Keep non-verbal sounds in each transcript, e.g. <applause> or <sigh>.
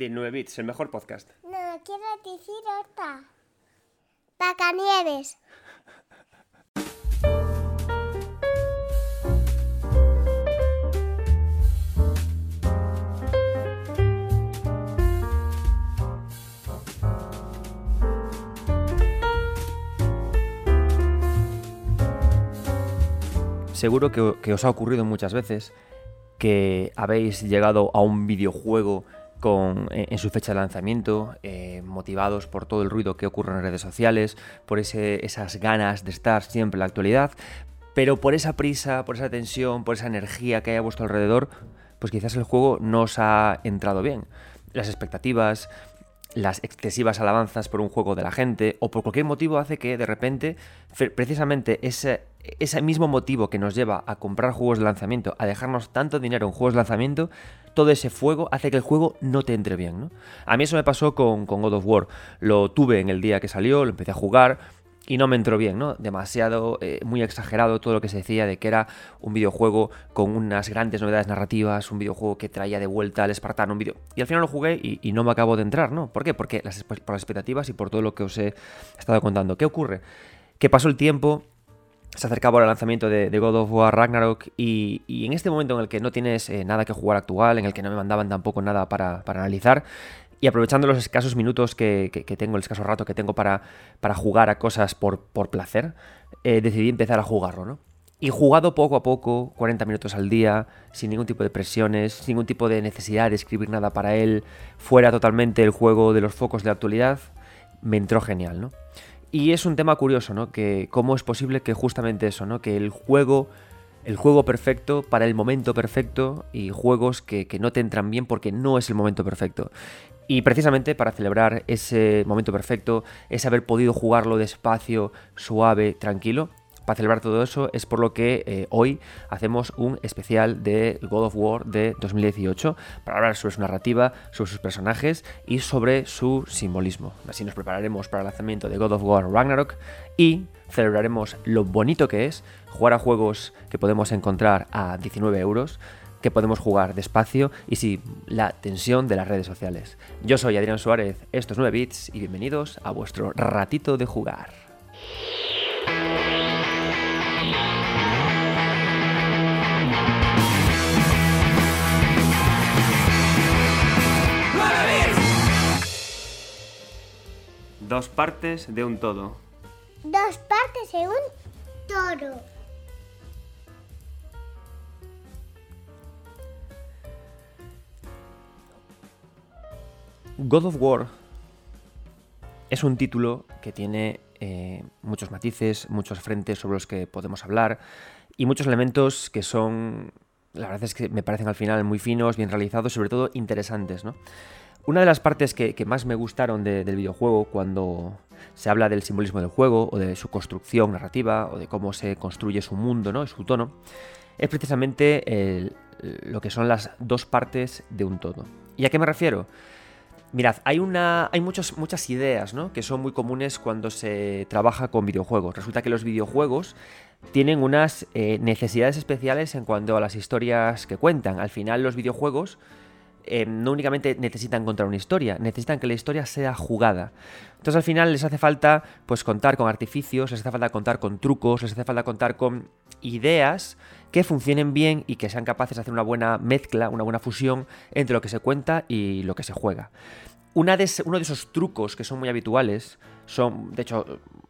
De 9 bits, el mejor podcast. No, quiero decir otra. Pacanieves. Seguro que, que os ha ocurrido muchas veces que habéis llegado a un videojuego con, en, su fecha de lanzamiento, eh, motivados por todo el ruido que ocurre en redes sociales, por esas ganas de estar siempre en la actualidad, pero por esa prisa, por esa tensión, por esa energía que hay a vuestro alrededor, pues quizás el juego no os ha entrado bien. Las expectativas, las excesivas alabanzas por un juego de la gente o por cualquier motivo hace que de repente, precisamente ese, ese mismo motivo que nos lleva a comprar juegos de lanzamiento, a dejarnos tanto dinero en juegos de lanzamiento, todo ese fuego hace que el juego no te entre bien. ¿no? A mí eso me pasó con, con God of War. Lo tuve en el día que salió, lo empecé a jugar y no me entró bien, ¿no? Demasiado, eh, muy exagerado todo lo que se decía de que era un videojuego con unas grandes novedades narrativas, un videojuego que traía de vuelta al espartano, un video... Y al final lo jugué y, no me acabo de entrar, ¿no? ¿Por qué? Porque las, por las expectativas y por todo lo que os he estado contando. ¿Qué ocurre? Que pasó el tiempo, se acercaba el lanzamiento de, de God of War Ragnarok y, y en este momento en el que no tienes eh, nada que jugar actual, en el que no me mandaban tampoco nada para, para analizar, y aprovechando los escasos minutos que, tengo, el escaso rato que tengo para, para jugar a cosas por, por placer, eh, decidí empezar a jugarlo, ¿no? Y jugado poco a poco, 40 minutos al día, sin ningún tipo de presiones, sin ningún tipo de necesidad de escribir nada para él, fuera totalmente el juego de los focos de la actualidad, me entró genial, ¿no? Y es un tema curioso, ¿no? Que cómo es posible que justamente eso, ¿no? Que el juego, el juego perfecto para el momento perfecto y juegos que, que no te entran bien porque no es el momento perfecto. Y precisamente para celebrar ese momento perfecto, ese haber podido jugarlo despacio, suave, tranquilo, para celebrar todo eso es por lo que eh, hoy hacemos un especial de God of War de 2018 para hablar sobre su narrativa, sobre sus personajes y sobre su simbolismo. Así nos prepararemos para el lanzamiento de God of War Ragnarok y celebraremos lo bonito que es jugar a juegos que podemos encontrar a 19 euros que podemos jugar despacio y sin la tensión de las redes sociales. Yo soy Adrián Suárez, esto es 9 bits y bienvenidos a vuestro ratito de jugar. Dos partes de un todo. Dos partes en un toro. God of War es un título que tiene eh, muchos matices, muchos frentes sobre los que podemos hablar y muchos elementos que son, la verdad es que me parecen al final muy finos, bien realizados, sobre todo interesantes, ¿no? Una de las partes que, más me gustaron de- del videojuego cuando se habla del simbolismo del juego o de su construcción narrativa o de cómo se construye su mundo, ¿no? Su tono, es precisamente lo que son las dos partes de un todo. ¿Y a qué me refiero? Mirad, hay, una, hay muchos, muchas ideas ¿no? que son muy comunes cuando se trabaja con videojuegos. Resulta que los videojuegos tienen unas eh, necesidades especiales en cuanto a las historias que cuentan. Al final los videojuegos eh, no únicamente necesitan contar una historia, necesitan que la historia sea jugada. Entonces al final les hace falta pues contar con artificios, les hace falta contar con trucos, les hace falta contar con ideas que funcionen bien y que sean capaces de hacer una buena mezcla, una buena fusión entre lo que se cuenta y lo que se juega. Una de uno de esos trucos que son muy habituales son, de hecho,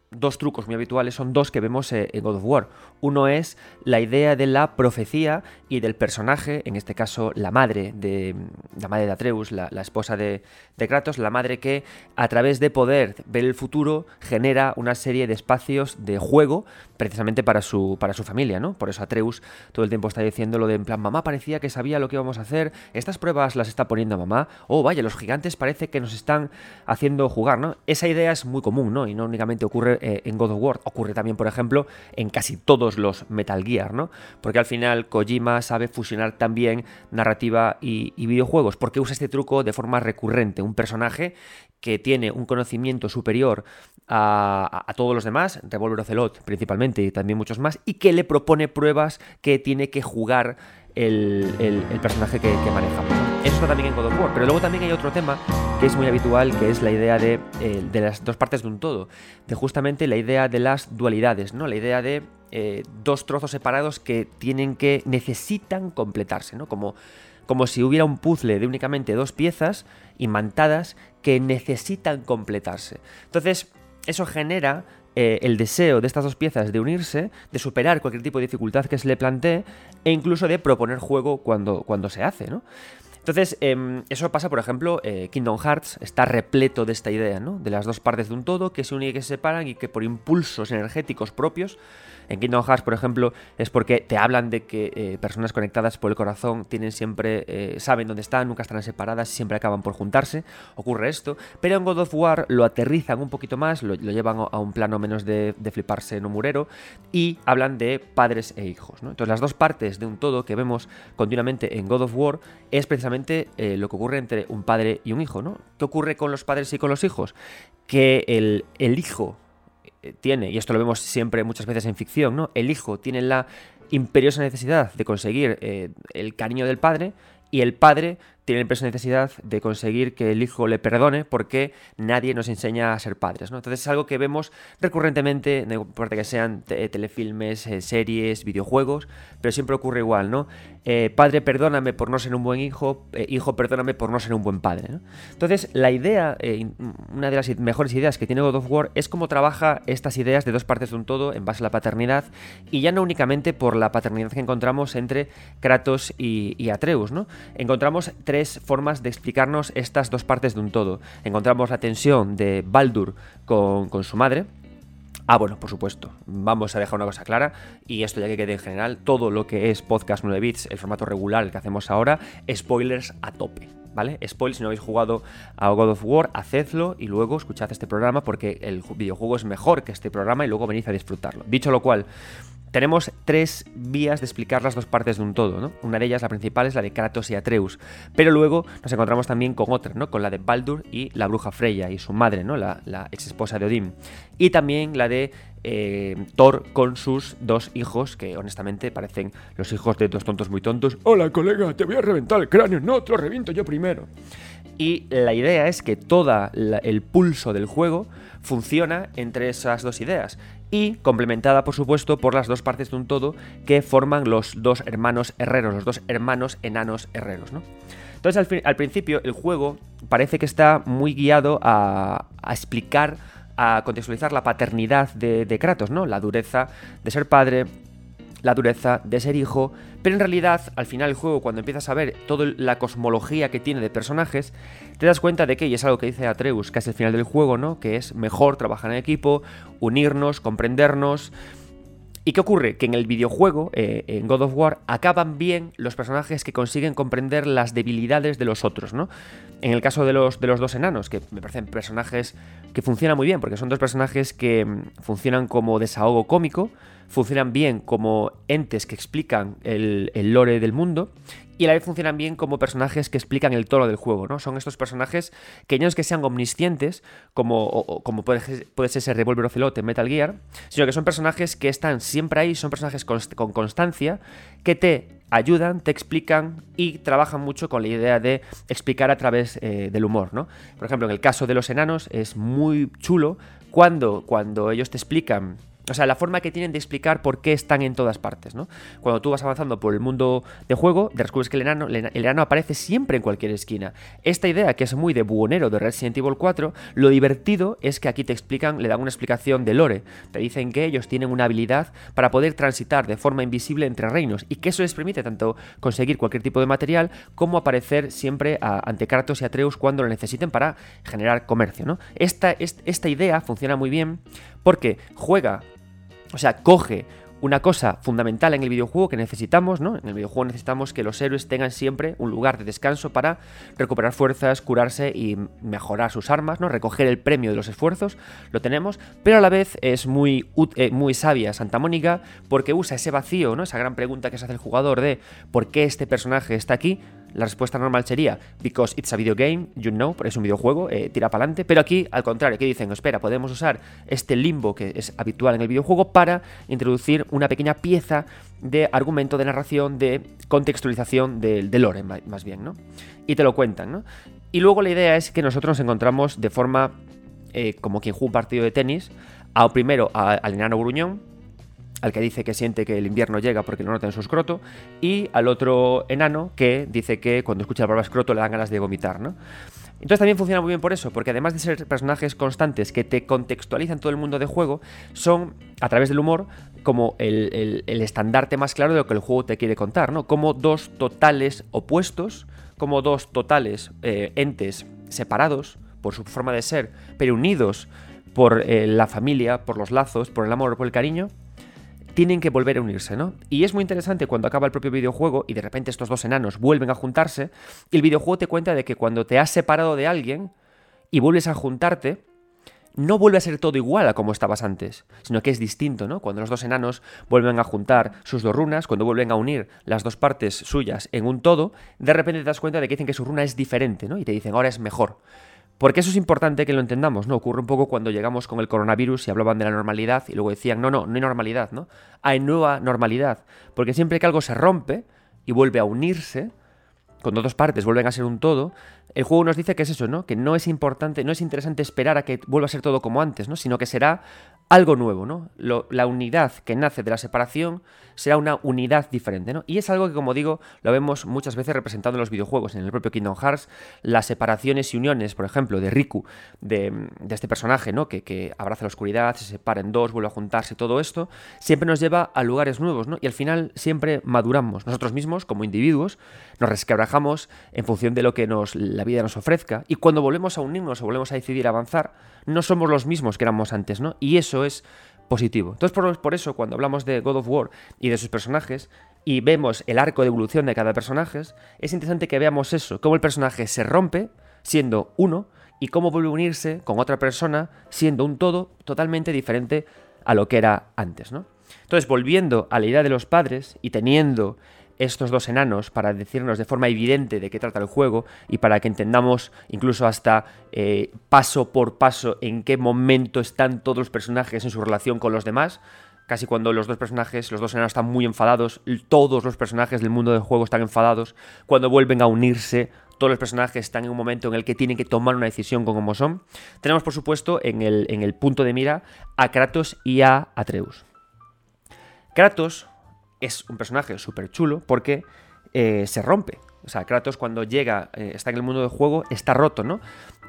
dos trucos muy habituales son dos que vemos eh, en God of War. Uno es la idea de la profecía y del personaje, en este caso la madre de la madre de Atreus, la, esposa de, de Kratos, la madre que a través de poder ver el futuro genera una serie de espacios de juego precisamente para su, para su familia, ¿no? Por eso Atreus todo el tiempo está diciendo lo de en plan, mamá parecía que sabía lo que íbamos a hacer, estas pruebas las está poniendo mamá, oh vaya, los gigantes parece que nos están haciendo jugar, ¿no? Esa idea es muy común, ¿no? Y no únicamente ocurre eh, en God of War, ocurre también, por ejemplo, en casi todos los Metal Gear, ¿no? Porque al final Kojima sabe fusionar también narrativa y, videojuegos, porque usa este truco de forma recurrente, un personaje que tiene un conocimiento superior a, todos los demás, Revolver Ocelot principalmente y también muchos más, y que le propone pruebas que tiene que jugar el, personaje que, que manejamos. ¿no? eso está también en God of War. Pero luego también hay otro tema que es muy habitual, que es la idea de, eh, de las dos partes de un todo. De justamente la idea de las dualidades, ¿no? La idea de eh, dos trozos separados que tienen que. necesitan completarse, ¿no? Como, como si hubiera un puzzle de únicamente dos piezas imantadas que necesitan completarse. Entonces, eso genera eh, el deseo de estas dos piezas de unirse, de superar cualquier tipo de dificultad que se le plantee e incluso de proponer juego cuando, cuando se hace, ¿no? Entonces, em, eso pasa, por ejemplo, eh, Kingdom Hearts está repleto de esta idea, ¿no? De las dos partes de un todo que se unen y que se separan y que por impulsos energéticos propios en Kingdom Hearts, por ejemplo, es porque te hablan de que eh, personas conectadas por el corazón tienen siempre, eh, saben dónde están, nunca están separadas, siempre acaban por juntarse. Ocurre esto. Pero en God of War lo aterrizan un poquito más, lo, llevan a un plano menos de, fliparse en un murero y hablan de padres e hijos. Entonces, las dos partes de un todo que vemos continuamente en God of War es precisamente eh, lo que ocurre entre un padre y un hijo. ¿no? ¿Qué ocurre con los padres y con los hijos? Que el, el hijo tiene, y esto lo vemos siempre muchas veces en ficción, ¿no? El hijo tiene la imperiosa necesidad de conseguir eh, el cariño del padre y el padre tiene la impresa necesidad de conseguir que el hijo le perdone porque nadie nos enseña a ser padres. ¿no? Entonces es algo que vemos recurrentemente, no importa que sean telefilmes, eh, series, videojuegos, pero siempre ocurre igual, ¿no? Eh, padre, perdóname por no ser un buen hijo, eh, hijo, perdóname por no ser un buen padre. Entonces la idea, una de las mejores ideas que tiene God of War es cómo trabaja estas ideas de dos partes de un todo en base a la paternidad y ya no únicamente por la paternidad que encontramos entre Kratos y, y Atreus, ¿no? Encontramos tres formas de explicarnos estas dos partes de un todo. Encontramos la tensión de Baldur con, su madre, Ah, bueno, por supuesto. Vamos a dejar una cosa clara. Y esto ya que quede en general, todo lo que es podcast 9 bits, el formato regular, que hacemos ahora, spoilers a tope. ¿Vale? Spoilers, si no habéis jugado a God of War, hacedlo y luego escuchad este programa porque el videojuego es mejor que este programa y luego venid a disfrutarlo. Dicho lo cual, tenemos tres vías de explicar las dos partes de un todo, ¿no? Una de ellas, la principal, es la de Kratos y Atreus, pero luego nos encontramos también con otra, ¿no? Con la de Baldur y la bruja Freya y su madre, ¿no? La, ex esposa de Odín. Y también la de eh, Thor con sus dos hijos, que honestamente parecen los hijos de dos tontos muy tontos. Hola, colega, te voy a reventar el cráneo. No, te lo reviento yo primero. Y la idea es que todo el pulso del juego funciona entre esas dos ideas y complementada por supuesto por las dos partes de un todo que forman los dos hermanos herreros, los dos hermanos enanos herreros. ¿no? Entonces al, principio el juego parece que está muy guiado a, explicar, a contextualizar la paternidad de, de Kratos, ¿no? la dureza de ser padre, la dureza de ser hijo, pero en realidad al final el juego cuando empiezas a ver toda la cosmología que tiene de personajes, te das cuenta de que, y es algo que dice Atreus casi al final del juego, ¿no? Que es mejor trabajar en equipo, unirnos, comprendernos. ¿Y qué ocurre? Que en el videojuego, eh, en God of War, acaban bien los personajes que consiguen comprender las debilidades de los otros, ¿no? En el caso de los, de los dos enanos, que me parecen personajes que funcionan muy bien, porque son dos personajes que mm, funcionan como desahogo cómico, funcionan bien como entes que explican el, lore del mundo y a la vez funcionan bien como personajes que explican el tono del juego, ¿no? Son estos personajes que no es que sean omniscientes, como, como puede, puede, ser ese Revolver Ocelot en Metal Gear, sino que son personajes que están siempre ahí, son personajes con, constancia, que te ayudan, te explican y trabajan mucho con la idea de explicar a través eh, del humor, ¿no? Por ejemplo, en el caso de los enanos es muy chulo cuando, cuando ellos te explican o sea, la forma que tienen de explicar por qué están en todas partes, ¿no? Cuando tú vas avanzando por el mundo de juego, descubres que el enano, el enano aparece siempre en cualquier esquina. Esta idea, que es muy de buonero de Resident Evil 4, lo divertido es que aquí te explican, le dan una explicación de lore. Te dicen que ellos tienen una habilidad para poder transitar de forma invisible entre reinos y que eso les permite tanto conseguir cualquier tipo de material como aparecer siempre ante Kratos y Atreus cuando lo necesiten para generar comercio, ¿no? Esta, esta idea funciona muy bien porque juega o sea, coge una cosa fundamental en el videojuego que necesitamos, ¿no? En el videojuego necesitamos que los héroes tengan siempre un lugar de descanso para recuperar fuerzas, curarse y mejorar sus armas, ¿no? Recoger el premio de los esfuerzos, lo tenemos, pero a la vez es muy, eh, muy sabia Santa Mónica porque usa ese vacío, ¿no? Esa gran pregunta que se hace el jugador de ¿por qué este personaje está aquí? La respuesta normal sería because it's a video game, you know, es un videojuego, eh, tira para adelante. Pero aquí, al contrario, aquí dicen, espera, podemos usar este limbo que es habitual en el videojuego para introducir una pequeña pieza de argumento, de narración, de contextualización del, lore, más bien, ¿no? Y te lo cuentan, ¿no? Y luego la idea es que nosotros nos encontramos de forma eh, como quien juega un partido de tenis, a, primero al enano gruñón, al que dice que siente que el invierno llega porque lo nota en su escroto, y al otro enano que dice que cuando escucha la palabra escroto le dan ganas de vomitar, ¿no? Entonces también funciona muy bien por eso, porque además de ser personajes constantes que te contextualizan todo el mundo de juego, son, a través del humor, como el, estandarte más claro de lo que el juego te quiere contar, ¿no? Como dos totales opuestos, como dos totales eh, entes separados por su forma de ser, pero unidos por eh, la familia, por los lazos, por el amor, por el cariño, tienen que volver a unirse, ¿no? Y es muy interesante cuando acaba el propio videojuego y de repente estos dos enanos vuelven a juntarse, el videojuego te cuenta de que cuando te has separado de alguien y vuelves a juntarte, no vuelve a ser todo igual a como estabas antes, sino que es distinto, ¿no? Cuando los dos enanos vuelven a juntar sus dos runas, cuando vuelven a unir las dos partes suyas en un todo, de repente te das cuenta de que dicen que su runa es diferente, ¿no? Y te dicen, ahora es mejor. Porque eso es importante que lo entendamos, ¿no? Ocurre un poco cuando llegamos con el coronavirus y hablaban de la normalidad y luego decían, no, no, no hay normalidad, ¿no? Hay nueva normalidad. Porque siempre que algo se rompe y vuelve a unirse, cuando dos partes vuelven a ser un todo, el juego nos dice que es eso, ¿no? Que no es importante, no es interesante esperar a que vuelva a ser todo como antes, ¿no? Sino que será algo nuevo, ¿no? la unidad que nace de la separación será una unidad diferente, ¿no? Y es algo que, como digo, lo vemos muchas veces representado en los videojuegos, en el propio Kingdom Hearts, las separaciones y uniones, por ejemplo, de Riku, de, este personaje, ¿no? Que, que, abraza la oscuridad, se separa en dos, vuelve a juntarse, todo esto, siempre nos lleva a lugares nuevos, ¿no? Y al final siempre maduramos. Nosotros mismos, como individuos, nos resquebrajamos en función de lo que nos, la vida nos ofrezca, y cuando volvemos a unirnos o volvemos a decidir avanzar, no somos los mismos que éramos antes, ¿no? Y eso es positivo. Entonces, por, eso, cuando hablamos de God of War y de sus personajes, y vemos el arco de evolución de cada personaje, es interesante que veamos eso, cómo el personaje se rompe siendo uno y cómo vuelve a unirse con otra persona siendo un todo totalmente diferente a lo que era antes, ¿no? Entonces, volviendo a la idea de los padres y teniendo estos dos enanos para decirnos de forma evidente de qué trata el juego y para que entendamos incluso hasta eh, paso por paso en qué momento están todos los personajes en su relación con los demás. Casi cuando los dos personajes, los dos enanos están muy enfadados, todos los personajes del mundo del juego están enfadados. Cuando vuelven a unirse, todos los personajes están en un momento en el que tienen que tomar una decisión con cómo son. Tenemos, por supuesto, en el, en el punto de mira a Kratos y a Atreus. Kratos es un personaje súper chulo porque eh, se rompe. O sea, Kratos cuando llega, eh, está en el mundo del juego, está roto, ¿no?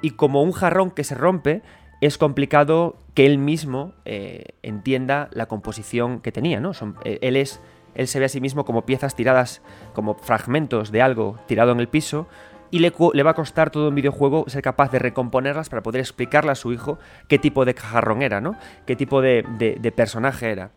Y como un jarrón que se rompe, es complicado que él mismo eh, entienda la composición que tenía, ¿no? él es. Él se ve a sí mismo como piezas tiradas, como fragmentos de algo tirado en el piso, y le, le, va a costar todo un videojuego ser capaz de recomponerlas para poder explicarle a su hijo qué tipo de jarrón era, ¿no? Qué tipo de personaje era.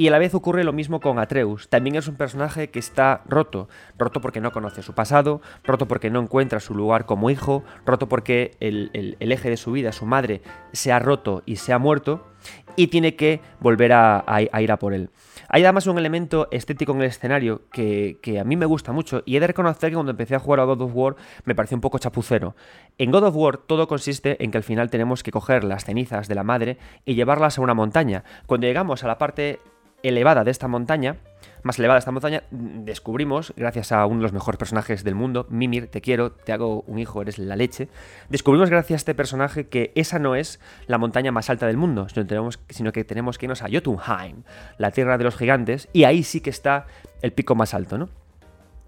Y a la vez ocurre lo mismo con Atreus. También es un personaje que está roto. Roto porque no conoce su pasado, roto porque no encuentra su lugar como hijo, roto porque el, eje de su vida, su madre, se ha roto y se ha muerto y tiene que volver a, ir a por él. Hay además un elemento estético en el escenario que, que, a mí me gusta mucho y he de reconocer que cuando empecé a jugar a God of War me pareció un poco chapucero. En God of War todo consiste en que al final tenemos que coger las cenizas de la madre y llevarlas a una montaña. Cuando llegamos a la parte elevada de esta montaña, más elevada de esta montaña, descubrimos, gracias a uno de los mejores personajes del mundo, Mimir, te quiero, te hago un hijo, eres la leche, descubrimos gracias a este personaje que esa no es la montaña más alta del mundo, sino, sino que tenemos que irnos a Jotunheim, la tierra de los gigantes, y ahí sí que está el pico más alto, ¿no?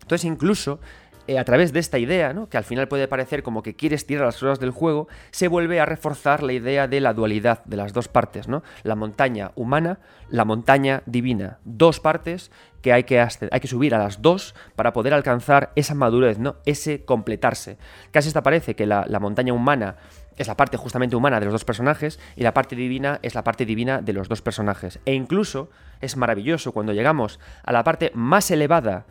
Entonces incluso eh, a través de esta idea, ¿no? que al final puede parecer como que quieres tirar las cosas del juego, se vuelve a reforzar la idea de la dualidad de las dos partes, ¿no? La montaña humana, la montaña divina. Dos partes que hay que, hay que subir a las dos para poder alcanzar esa madurez, ¿no? Ese completarse. Casi hasta parece que la, la montaña humana es la parte justamente humana de los dos personajes y la parte divina es la parte divina de los dos personajes. E incluso es maravilloso cuando llegamos a la parte más elevada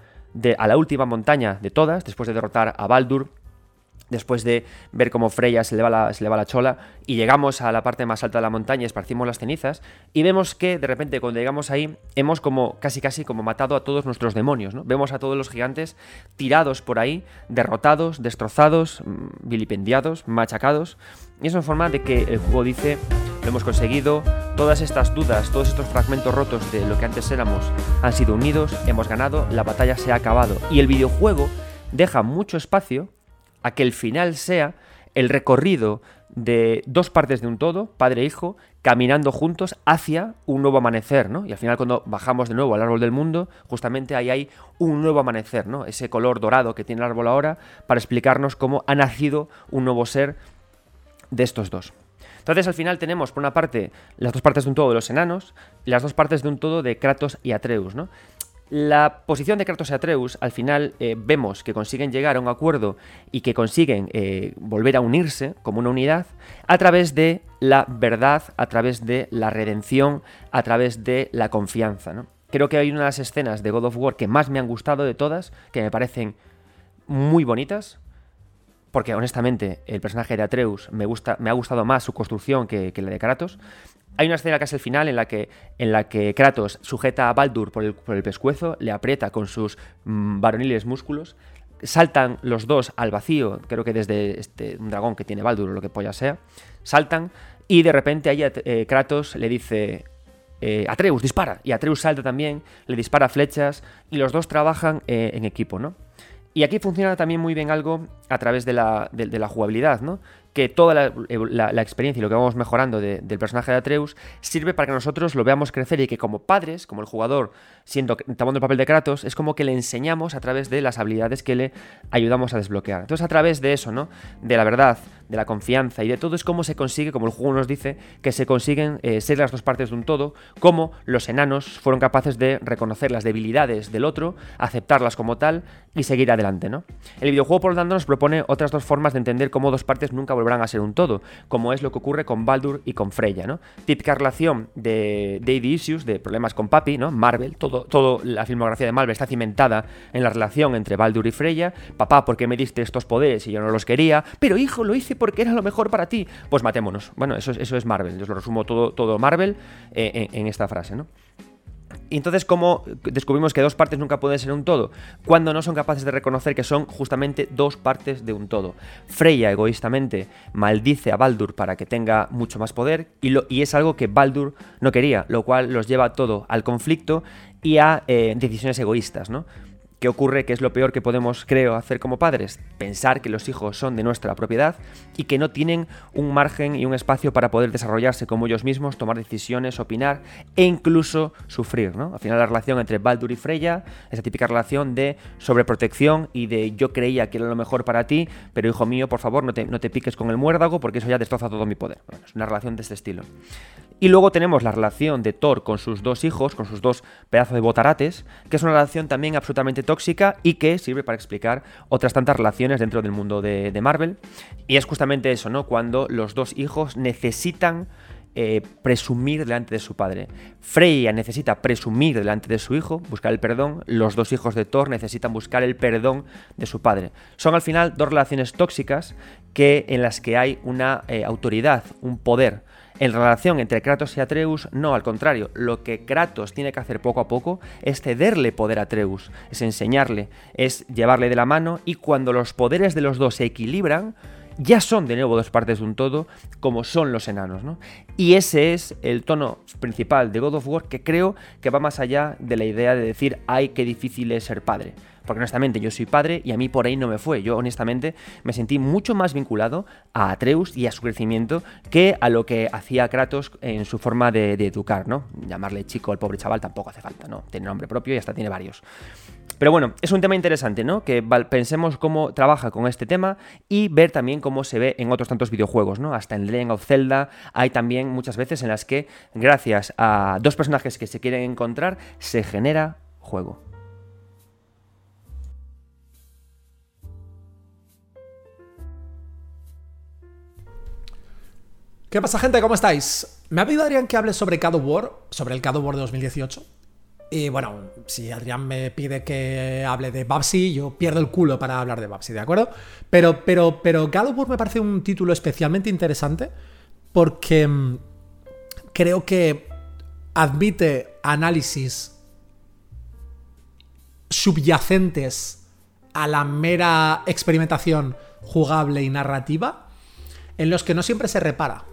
a la última montaña de todas, después de derrotar a Baldur después de ver cómo Freya se le, va la, se le va la chola y llegamos a la parte más alta de la montaña, esparcimos las cenizas y vemos que de repente cuando llegamos ahí hemos como casi casi como matado a todos nuestros demonios, ¿no? Vemos a todos los gigantes tirados por ahí, derrotados, destrozados, mm, vilipendiados, machacados y eso en forma de que el juego dice lo hemos conseguido, todas estas dudas, todos estos fragmentos rotos de lo que antes éramos han sido unidos, hemos ganado, la batalla se ha acabado y el videojuego deja mucho espacio a que el final sea el recorrido de dos partes de un todo, padre e hijo, caminando juntos hacia un nuevo amanecer, ¿no? Y al final cuando bajamos de nuevo al árbol del mundo, justamente ahí hay un nuevo amanecer, ¿no? Ese color dorado que tiene el árbol ahora para explicarnos cómo ha nacido un nuevo ser de estos dos. Entonces al final tenemos por una parte las dos partes de un todo de los enanos y las dos partes de un todo de Kratos y Atreus, ¿no? La posición de Kratos y Atreus, al final eh, vemos que consiguen llegar a un acuerdo y que consiguen eh, volver a unirse como una unidad a través de la verdad, a través de la redención, a través de la confianza. Creo que hay una de las escenas de God of War que más me han gustado de todas, que me parecen muy bonitas, porque honestamente el personaje de Atreus me, gusta, me ha gustado más su construcción que, que la de Kratos. Hay una escena casi al final en la que, en la que Kratos sujeta a Baldur por el, pescuezo, le aprieta con sus mm, varoniles músculos, saltan los dos al vacío, creo que desde este, un dragón que tiene Baldur o lo que polla sea, saltan y de repente ahí eh, Kratos le dice, eh, Atreus, dispara. Y Atreus salta también, le dispara flechas y los dos trabajan eh, en equipo, ¿no? Y aquí funciona también muy bien algo a través de la, de la jugabilidad, ¿no? que toda la, experiencia y lo que vamos mejorando del personaje de Atreus sirve para que nosotros lo veamos crecer y que como padres, como el jugador, siendo tomando el papel de Kratos, es como que le enseñamos a través de las habilidades que le ayudamos a desbloquear. Entonces, a través de eso, ¿no? De la verdad, de la confianza y de todo es cómo se consigue, como el juego nos dice, que se consiguen eh, ser las dos partes de un todo, como los enanos fueron capaces de reconocer las debilidades del otro, aceptarlas como tal y seguir adelante, ¿no? El videojuego, por lo tanto, nos propone otras dos formas de entender cómo dos partes nunca volverán a ser un todo, como es lo que ocurre con Baldur y con Freya, ¿no? Típica relación de Daddy Issues, de problemas con Papi, ¿no? Marvel, todo, todo la filmografía de Marvel está cimentada en la relación entre Baldur y Freya. Papá, ¿por qué me diste estos poderes y yo no los quería? Pero hijo, lo hice porque era lo mejor para ti. Pues matémonos. Bueno, eso, eso es Marvel. Yo lo resumo todo, todo Marvel eh, en, en esta frase, ¿no? Y entonces, ¿cómo descubrimos que dos partes nunca pueden ser un todo? Cuando no son capaces de reconocer que son justamente dos partes de un todo. Freya, egoístamente, maldice a Baldur para que tenga mucho más poder y, lo, y es algo que Baldur no quería, lo cual los lleva todo al conflicto y a eh, decisiones egoístas, ¿no? ¿Qué ocurre? ¿Qué es lo peor que podemos, creo, hacer como padres? Pensar que los hijos son de nuestra propiedad y que no tienen un margen y un espacio para poder desarrollarse como ellos mismos, tomar decisiones, opinar e incluso sufrir, ¿no? Al final la relación entre Baldur y Freya, esa típica relación de sobreprotección y de yo creía que era lo mejor para ti, pero hijo mío, por favor, no te, no te piques con el muérdago porque eso ya destroza todo mi poder. es una relación de este estilo. Y luego tenemos la relación de Thor con sus dos hijos, con sus dos pedazos de botarates, que es una relación también absolutamente tóxica y que sirve para explicar otras tantas relaciones dentro del mundo de, Marvel. Y es justamente eso, ¿no? Cuando los dos hijos necesitan eh, presumir delante de su padre. Freya necesita presumir delante de su hijo, buscar el perdón. Los dos hijos de Thor necesitan buscar el perdón de su padre. Son al final dos relaciones tóxicas que, en las que hay una eh, autoridad, un poder en relación entre Kratos y Atreus, no, al contrario, lo que Kratos tiene que hacer poco a poco es cederle poder a Atreus, es enseñarle, es llevarle de la mano y cuando los poderes de los dos se equilibran, ya son de nuevo dos partes de un todo, como son los enanos, ¿no? Y ese es el tono principal de God of War que creo que va más allá de la idea de decir, ay, qué difícil es ser padre. Porque honestamente yo soy padre y a mí por ahí no me fue. Yo honestamente me sentí mucho más vinculado a Atreus y a su crecimiento que a lo que hacía Kratos en su forma de, educar, ¿no? Llamarle chico al pobre chaval tampoco hace falta, ¿no? Tiene nombre propio y hasta tiene varios. Pero bueno, es un tema interesante, ¿no? Que pensemos cómo trabaja con este tema y ver también cómo se ve en otros tantos videojuegos, ¿no? Hasta en Legend of Zelda hay también muchas veces en las que, gracias a dos personajes que se quieren encontrar, se genera juego. ¿Qué pasa, gente? ¿Cómo estáis? Me ha pedido Adrián que hable sobre of War, sobre el of War de 2018. Y bueno, si Adrián me pide que hable de Babsy, yo pierdo el culo para hablar de Babsy, ¿de acuerdo? Pero, pero, pero God of War me parece un título especialmente interesante porque mm, creo que admite análisis subyacentes a la mera experimentación jugable y narrativa en los que no siempre se repara.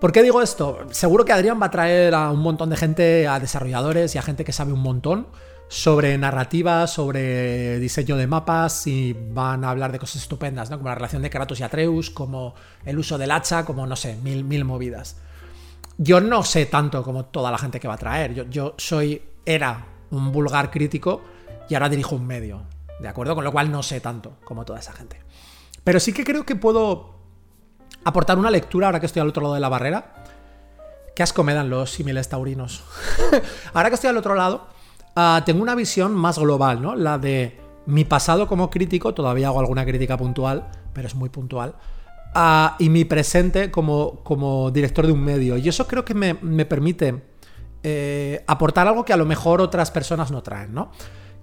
¿Por qué digo esto? Seguro que Adrián va a traer a un montón de gente, a desarrolladores y a gente que sabe un montón sobre narrativa, sobre diseño de mapas y van a hablar de cosas estupendas, ¿no? Como la relación de Kratos y Atreus, como el uso del hacha, como no sé, mil, mil movidas. Yo no sé tanto como toda la gente que va a traer. Yo, yo soy, era un vulgar crítico y ahora dirijo un medio, ¿de acuerdo? Con lo cual no sé tanto como toda esa gente. Pero sí que creo que puedo aportar una lectura ahora que estoy al otro lado de la barrera. Qué asco me dan los símiles taurinos. <laughs> ahora que estoy al otro lado, ah, tengo una visión más global, ¿no? La de mi pasado como crítico, todavía hago alguna crítica puntual, pero es muy puntual. Ah, y mi presente como, como director de un medio. Y eso creo que me, permite eh, aportar algo que a lo mejor otras personas no traen, ¿no?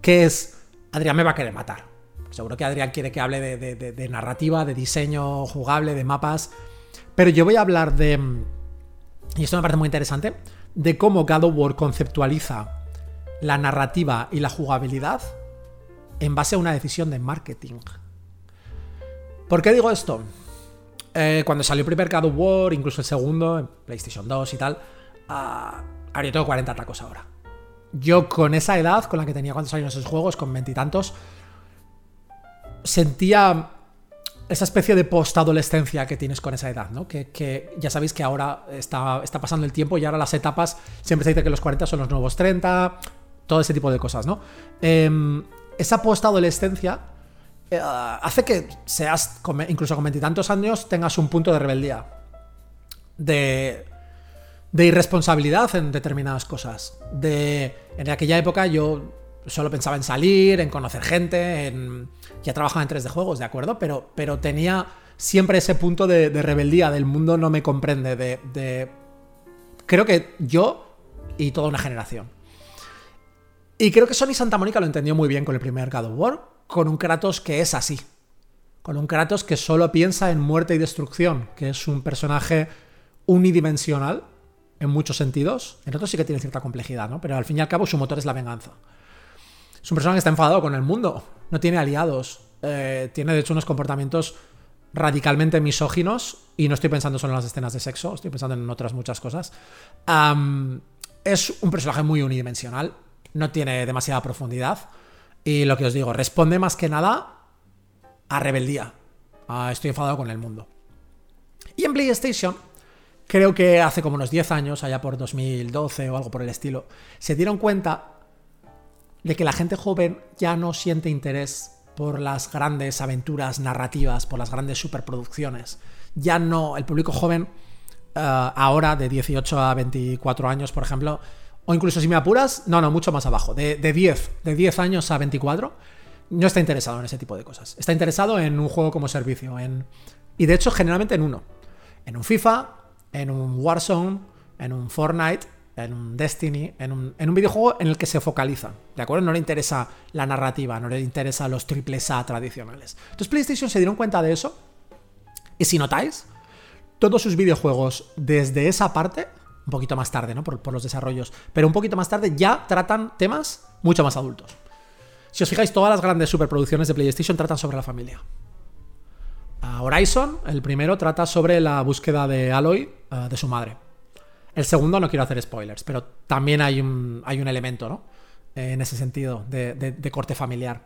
Que es, Adrián me va a querer matar. Seguro que Adrián quiere que hable de, narrativa, de diseño jugable, de mapas. Pero yo voy a hablar de. Y esto me parece muy interesante. De cómo God of War conceptualiza la narrativa y la jugabilidad en base a una decisión de marketing. ¿Por qué digo esto? Eh, cuando salió el primer God of War, incluso el segundo, en PlayStation 2 y tal, uh, ahora yo tengo 40 tacos ahora. Yo con esa edad, con la que tenía cuando salieron esos juegos, con veintitantos, sentía esa especie de post-adolescencia que tienes con esa edad, ¿no? Que, ya sabéis que ahora está, está, pasando el tiempo y ahora las etapas, siempre se dice que los 40 son los nuevos 30, todo ese tipo de cosas, ¿no? Em, esa post-adolescencia eh, hace que seas, incluso con veintitantos años, tengas un punto de rebeldía, de, de irresponsabilidad en determinadas cosas. De, en aquella época yo solo pensaba en salir, en conocer gente, en... Ya trabajaba en 3D juegos, ¿de acuerdo? Pero, pero tenía siempre ese punto de, rebeldía, del mundo no me comprende, de, Creo que yo y toda una generación. Y creo que Sony Santa Mónica lo entendió muy bien con el primer God of War, con un Kratos que es así. Con un Kratos que solo piensa en muerte y destrucción, que es un personaje unidimensional en muchos sentidos. En otros sí que tiene cierta complejidad, ¿no? Pero al fin y al cabo su motor es la venganza. Es un personaje que está enfadado con el mundo, no tiene aliados, eh, tiene de hecho unos comportamientos radicalmente misóginos y no estoy pensando solo en las escenas de sexo, estoy pensando en otras muchas cosas. es un personaje muy unidimensional, no tiene demasiada profundidad y lo que os digo, responde más que nada a rebeldía. estoy enfadado con el mundo. Y en PlayStation, creo que hace como unos 10 años, allá por 2012 o algo por el estilo, se dieron cuenta de que la gente joven ya no siente interés por las grandes aventuras narrativas, por las grandes superproducciones. Ya no, el público joven, eh, ahora de 18 a 24 años, por ejemplo, o incluso si me apuras, no, no, mucho más abajo, de, 10, de 10 años a 24, no está interesado en ese tipo de cosas. Está interesado en un juego como servicio, en, y de hecho generalmente en uno. En un FIFA, en un Warzone, en un Fortnite, en un Destiny, en un, en un, videojuego en el que se focaliza, ¿de acuerdo? No le interesa la narrativa, no le interesa los triples A tradicionales. Entonces PlayStation se dieron cuenta de eso y si notáis, todos sus videojuegos desde esa parte, un poquito más tarde, ¿no? Por, los desarrollos, pero un poquito más tarde ya tratan temas mucho más adultos. Si os fijáis, todas las grandes superproducciones de PlayStation tratan sobre la familia. Horizon, el primero, trata sobre la búsqueda de Aloy, eh, de su madre. El segundo no quiero hacer spoilers, pero también hay un, hay un elemento, ¿no? en ese sentido, de, corte familiar.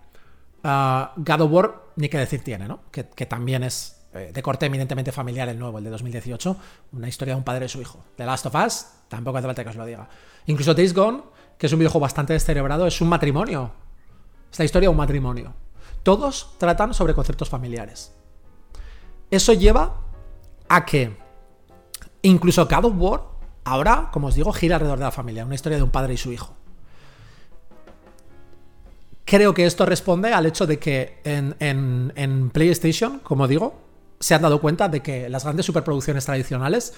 Uh, God of War, ni que decir tiene, ¿no? Que, también es eh, de corte eminentemente familiar el nuevo, el de 2018. Una historia de un padre y su hijo. The Last of Us, tampoco hace falta que os lo diga. Incluso Days Gone, que es un videojuego bastante descerebrado, es un matrimonio. Es la historia de un matrimonio. Todos tratan sobre conceptos familiares. Eso lleva a que incluso God of War Ahora, como os digo, gira alrededor de la familia, una historia de un padre y su hijo. Creo que esto responde al hecho de que en, PlayStation, como digo, se han dado cuenta de que las grandes superproducciones tradicionales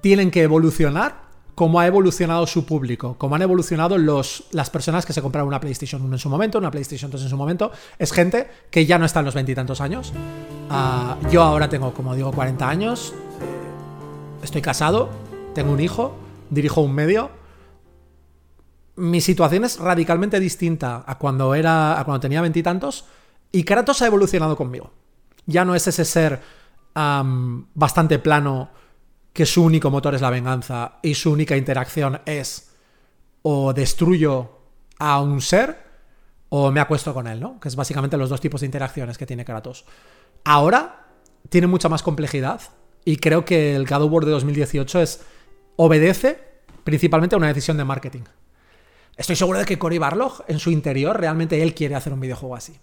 tienen que evolucionar cómo ha evolucionado su público, cómo han evolucionado los, las personas que se compraron una PlayStation 1 en su momento, una PlayStation 2 en su momento. Es gente que ya no está en los veintitantos años. Ah, yo ahora tengo, como digo, 40 años. Estoy casado, tengo un hijo, dirijo un medio. Mi situación es radicalmente distinta a cuando era. a cuando tenía veintitantos. Y, Kratos ha evolucionado conmigo. Ya no es ese ser bastante plano que su único motor es la venganza y su única interacción es o destruyo a un ser o me acuesto con él, ¿no? Que es básicamente los dos tipos de interacciones que tiene Kratos. Ahora tiene mucha más complejidad y creo que el God of War de 2018 es obedece principalmente a una decisión de marketing. Estoy seguro de que Cory Barlog en su interior realmente él quiere hacer un videojuego así.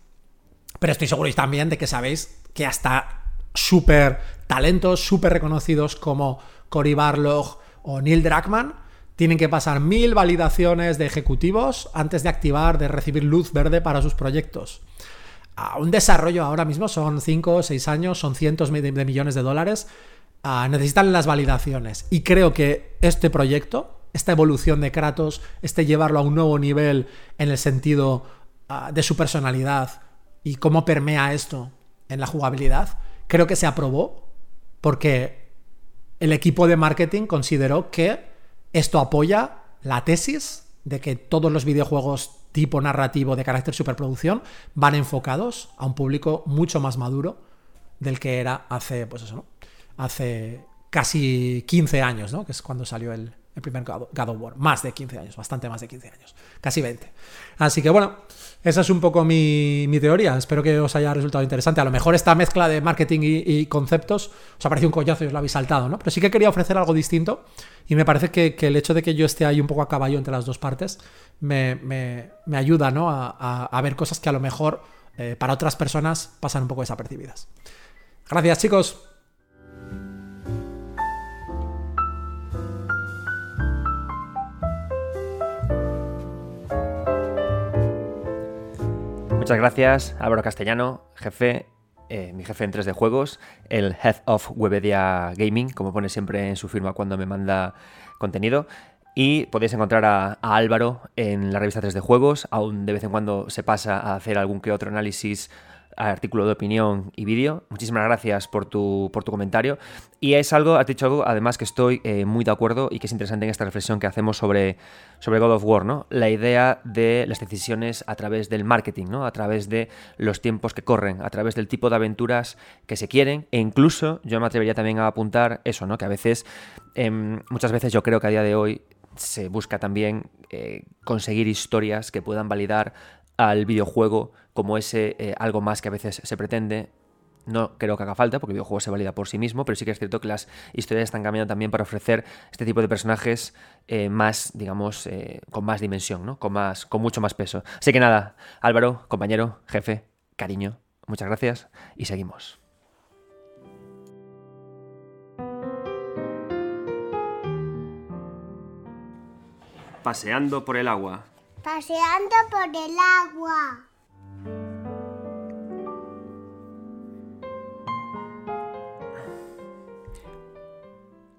Pero estoy seguro también de que sabéis que hasta súper talentos, súper reconocidos como Cory Barlog o Neil Druckmann, tienen que pasar mil validaciones de ejecutivos antes de activar, de recibir luz verde para sus proyectos. un desarrollo ahora mismo son 5 o 6 años, son cientos de millones de dólares. Ah, necesitan las validaciones. Y creo que este proyecto, esta evolución de Kratos, este llevarlo a un nuevo nivel en el sentido ah, de su personalidad y cómo permea esto en la jugabilidad, creo que se aprobó porque el equipo de marketing consideró que esto apoya la tesis de que todos los videojuegos tipo narrativo de carácter superproducción van enfocados a un público mucho más maduro del que era hace, pues eso, ¿no? Hace casi 15 años, ¿no? Que es cuando salió el, primer God of War. Más de 15 años, bastante más de 15 años. Casi 20. Así que bueno, esa es un poco mi, teoría. Espero que os haya resultado interesante. A lo mejor esta mezcla de marketing y, conceptos os ha parecido un collazo y os lo habéis saltado, ¿no? Pero sí que quería ofrecer algo distinto y me parece que, el hecho de que yo esté ahí un poco a caballo entre las dos partes me, ayuda, ¿no? A, ver cosas que a lo mejor eh, para otras personas pasan un poco desapercibidas. Gracias, chicos. Muchas gracias, Álvaro Castellano, jefe, eh, mi jefe en 3D Juegos, el Head of Webedia Gaming, como pone siempre en su firma cuando me manda contenido. Y podéis encontrar a, a, Álvaro en la revista 3D Juegos, aún de vez en cuando se pasa a hacer algún que otro análisis artículo de opinión y vídeo. Muchísimas gracias por tu, por tu comentario. Y es algo, has dicho algo, además que estoy eh, muy de acuerdo y que es interesante en esta reflexión que hacemos sobre, sobre God of War, ¿no? La idea de las decisiones a través del marketing, ¿no? A través de los tiempos que corren, a través del tipo de aventuras que se quieren e incluso yo me atrevería también a apuntar eso, ¿no? Que a veces, em, muchas veces yo creo que a día de hoy se busca también eh, conseguir historias que puedan validar al videojuego como ese eh, algo más que a veces se pretende. No creo que haga falta, porque el videojuego se valida por sí mismo, pero sí que es cierto que las historias están cambiando también para ofrecer este tipo de personajes eh, más, digamos, eh, con más dimensión, ¿no? Con, más, con mucho más peso. Así que nada, Álvaro, compañero, jefe, cariño, muchas gracias y seguimos. Paseando por el agua. Paseando por el agua.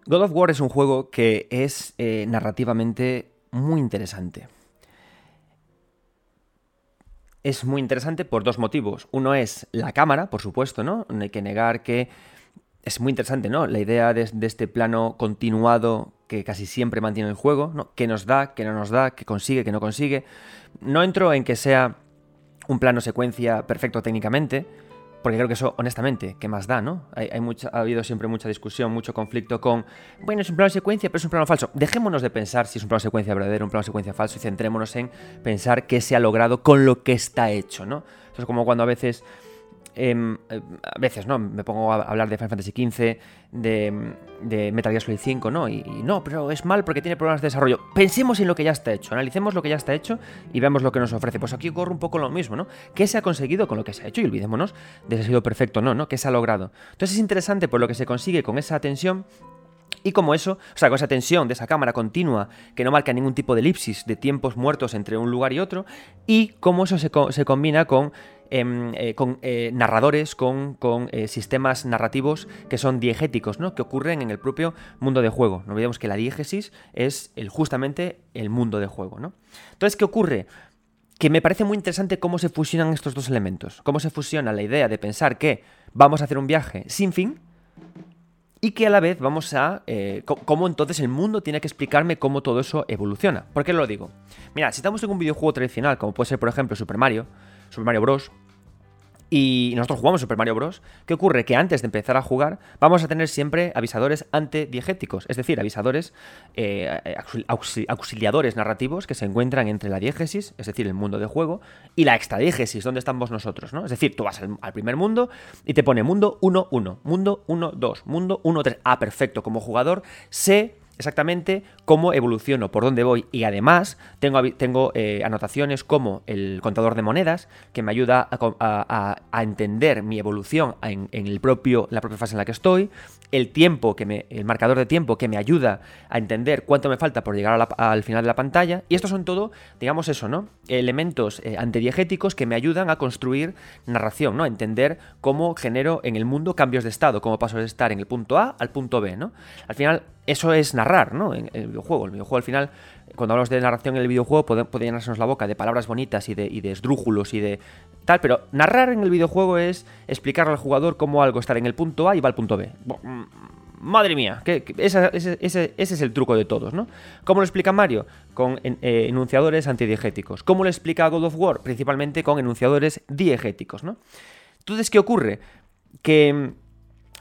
God of War es un juego que es eh, narrativamente muy interesante. Es muy interesante por dos motivos. Uno es la cámara, por supuesto, ¿no? No hay que negar que es muy interesante, ¿no? La idea de, este plano continuado que casi siempre mantiene el juego, ¿no? ¿Qué nos da, qué no nos da, qué consigue, qué no consigue? No entro en que sea un plano secuencia perfecto técnicamente, porque creo que eso, honestamente, ¿qué más da, no? Hay, ha habido siempre mucha discusión, mucho conflicto con, bueno, es un plano secuencia, pero es un plano falso. Dejémonos de pensar si es un plano secuencia verdadero, un plano secuencia falso, y centrémonos en pensar qué se ha logrado con lo que está hecho, ¿no? Entonces, como cuando a veces eh, a veces, ¿no? Me pongo a hablar de Final Fantasy XV, de, Metal Gear Solid 5, ¿no? Y, no, pero es mal porque tiene problemas de desarrollo. Pensemos en lo que ya está hecho, analicemos lo que ya está hecho y veamos lo que nos ofrece. Pues aquí ocurre un poco lo mismo, ¿no? ¿Qué se ha conseguido con lo que se ha hecho? Y olvidémonos de si ha sido perfecto o no, ¿no? ¿Qué se ha logrado? Entonces es interesante por lo que se consigue con esa tensión Y como eso, o sea, con esa tensión de esa cámara continua que no marca ningún tipo de elipsis de tiempos muertos entre un lugar y otro, y cómo eso se, co- se combina con, em, eh, con eh, narradores, con, eh, sistemas narrativos que son diegéticos, ¿no? que ocurren en el propio mundo de juego. No olvidemos que la diégesis es justamente el mundo de juego. ¿no? Entonces, ¿qué ocurre? que me parece muy interesante cómo se fusionan estos dos elementos. Cómo se fusiona la idea de pensar que vamos a hacer un viaje sin fin y que a la vez vamos a... cómo entonces el mundo tiene que explicarme cómo todo eso evoluciona. ¿Por qué lo digo? Mira, si estamos en un videojuego tradicional, como puede ser por ejemplo Super Mario, Super Mario Bros., y nosotros jugamos Super Mario Bros. ¿Qué ocurre? Que antes de empezar a jugar vamos a tener siempre avisadores antediegéticos, es decir, avisadores eh, auxil- auxi- auxiliadores narrativos que se encuentran entre la diégesis, es decir, el mundo de juego, y la extradiégesis, donde estamos nosotros, ¿no? Es decir, tú vas al, al primer mundo y te pone mundo 1-1, mundo 1-2, mundo 1-3. Ah, perfecto, como jugador sé exactamente cómo evoluciono, por dónde voy y además tengo, tengo eh, anotaciones como el contador de monedas que me ayuda a, entender mi evolución en, el propio, la propia fase en la que estoy, el tiempo que me, el marcador de tiempo que me ayuda a entender cuánto me falta por llegar al final de la pantalla y estos son todo, digamos eso, ¿no? Elementos eh, antediegéticos que me ayudan a construir narración, ¿no? A entender cómo genero en el mundo cambios de estado, cómo paso de estar en el punto A al punto B, ¿no? Al final eso es narrar, ¿no? En el videojuego. El videojuego al final, cuando hablamos de narración en el videojuego, puede, puede la boca de palabras bonitas y de, esdrújulos y de tal, pero narrar en el videojuego es explicarle al jugador cómo algo está en el punto A y va al punto B. Mm, Madre mía, que, ese, es el truco de todos, ¿no? ¿Cómo lo explica Mario? Con eh, enunciadores antidiegéticos. ¿Cómo lo explica God of War? Principalmente con enunciadores diegéticos, ¿no? Entonces, ¿qué ocurre? Que mm,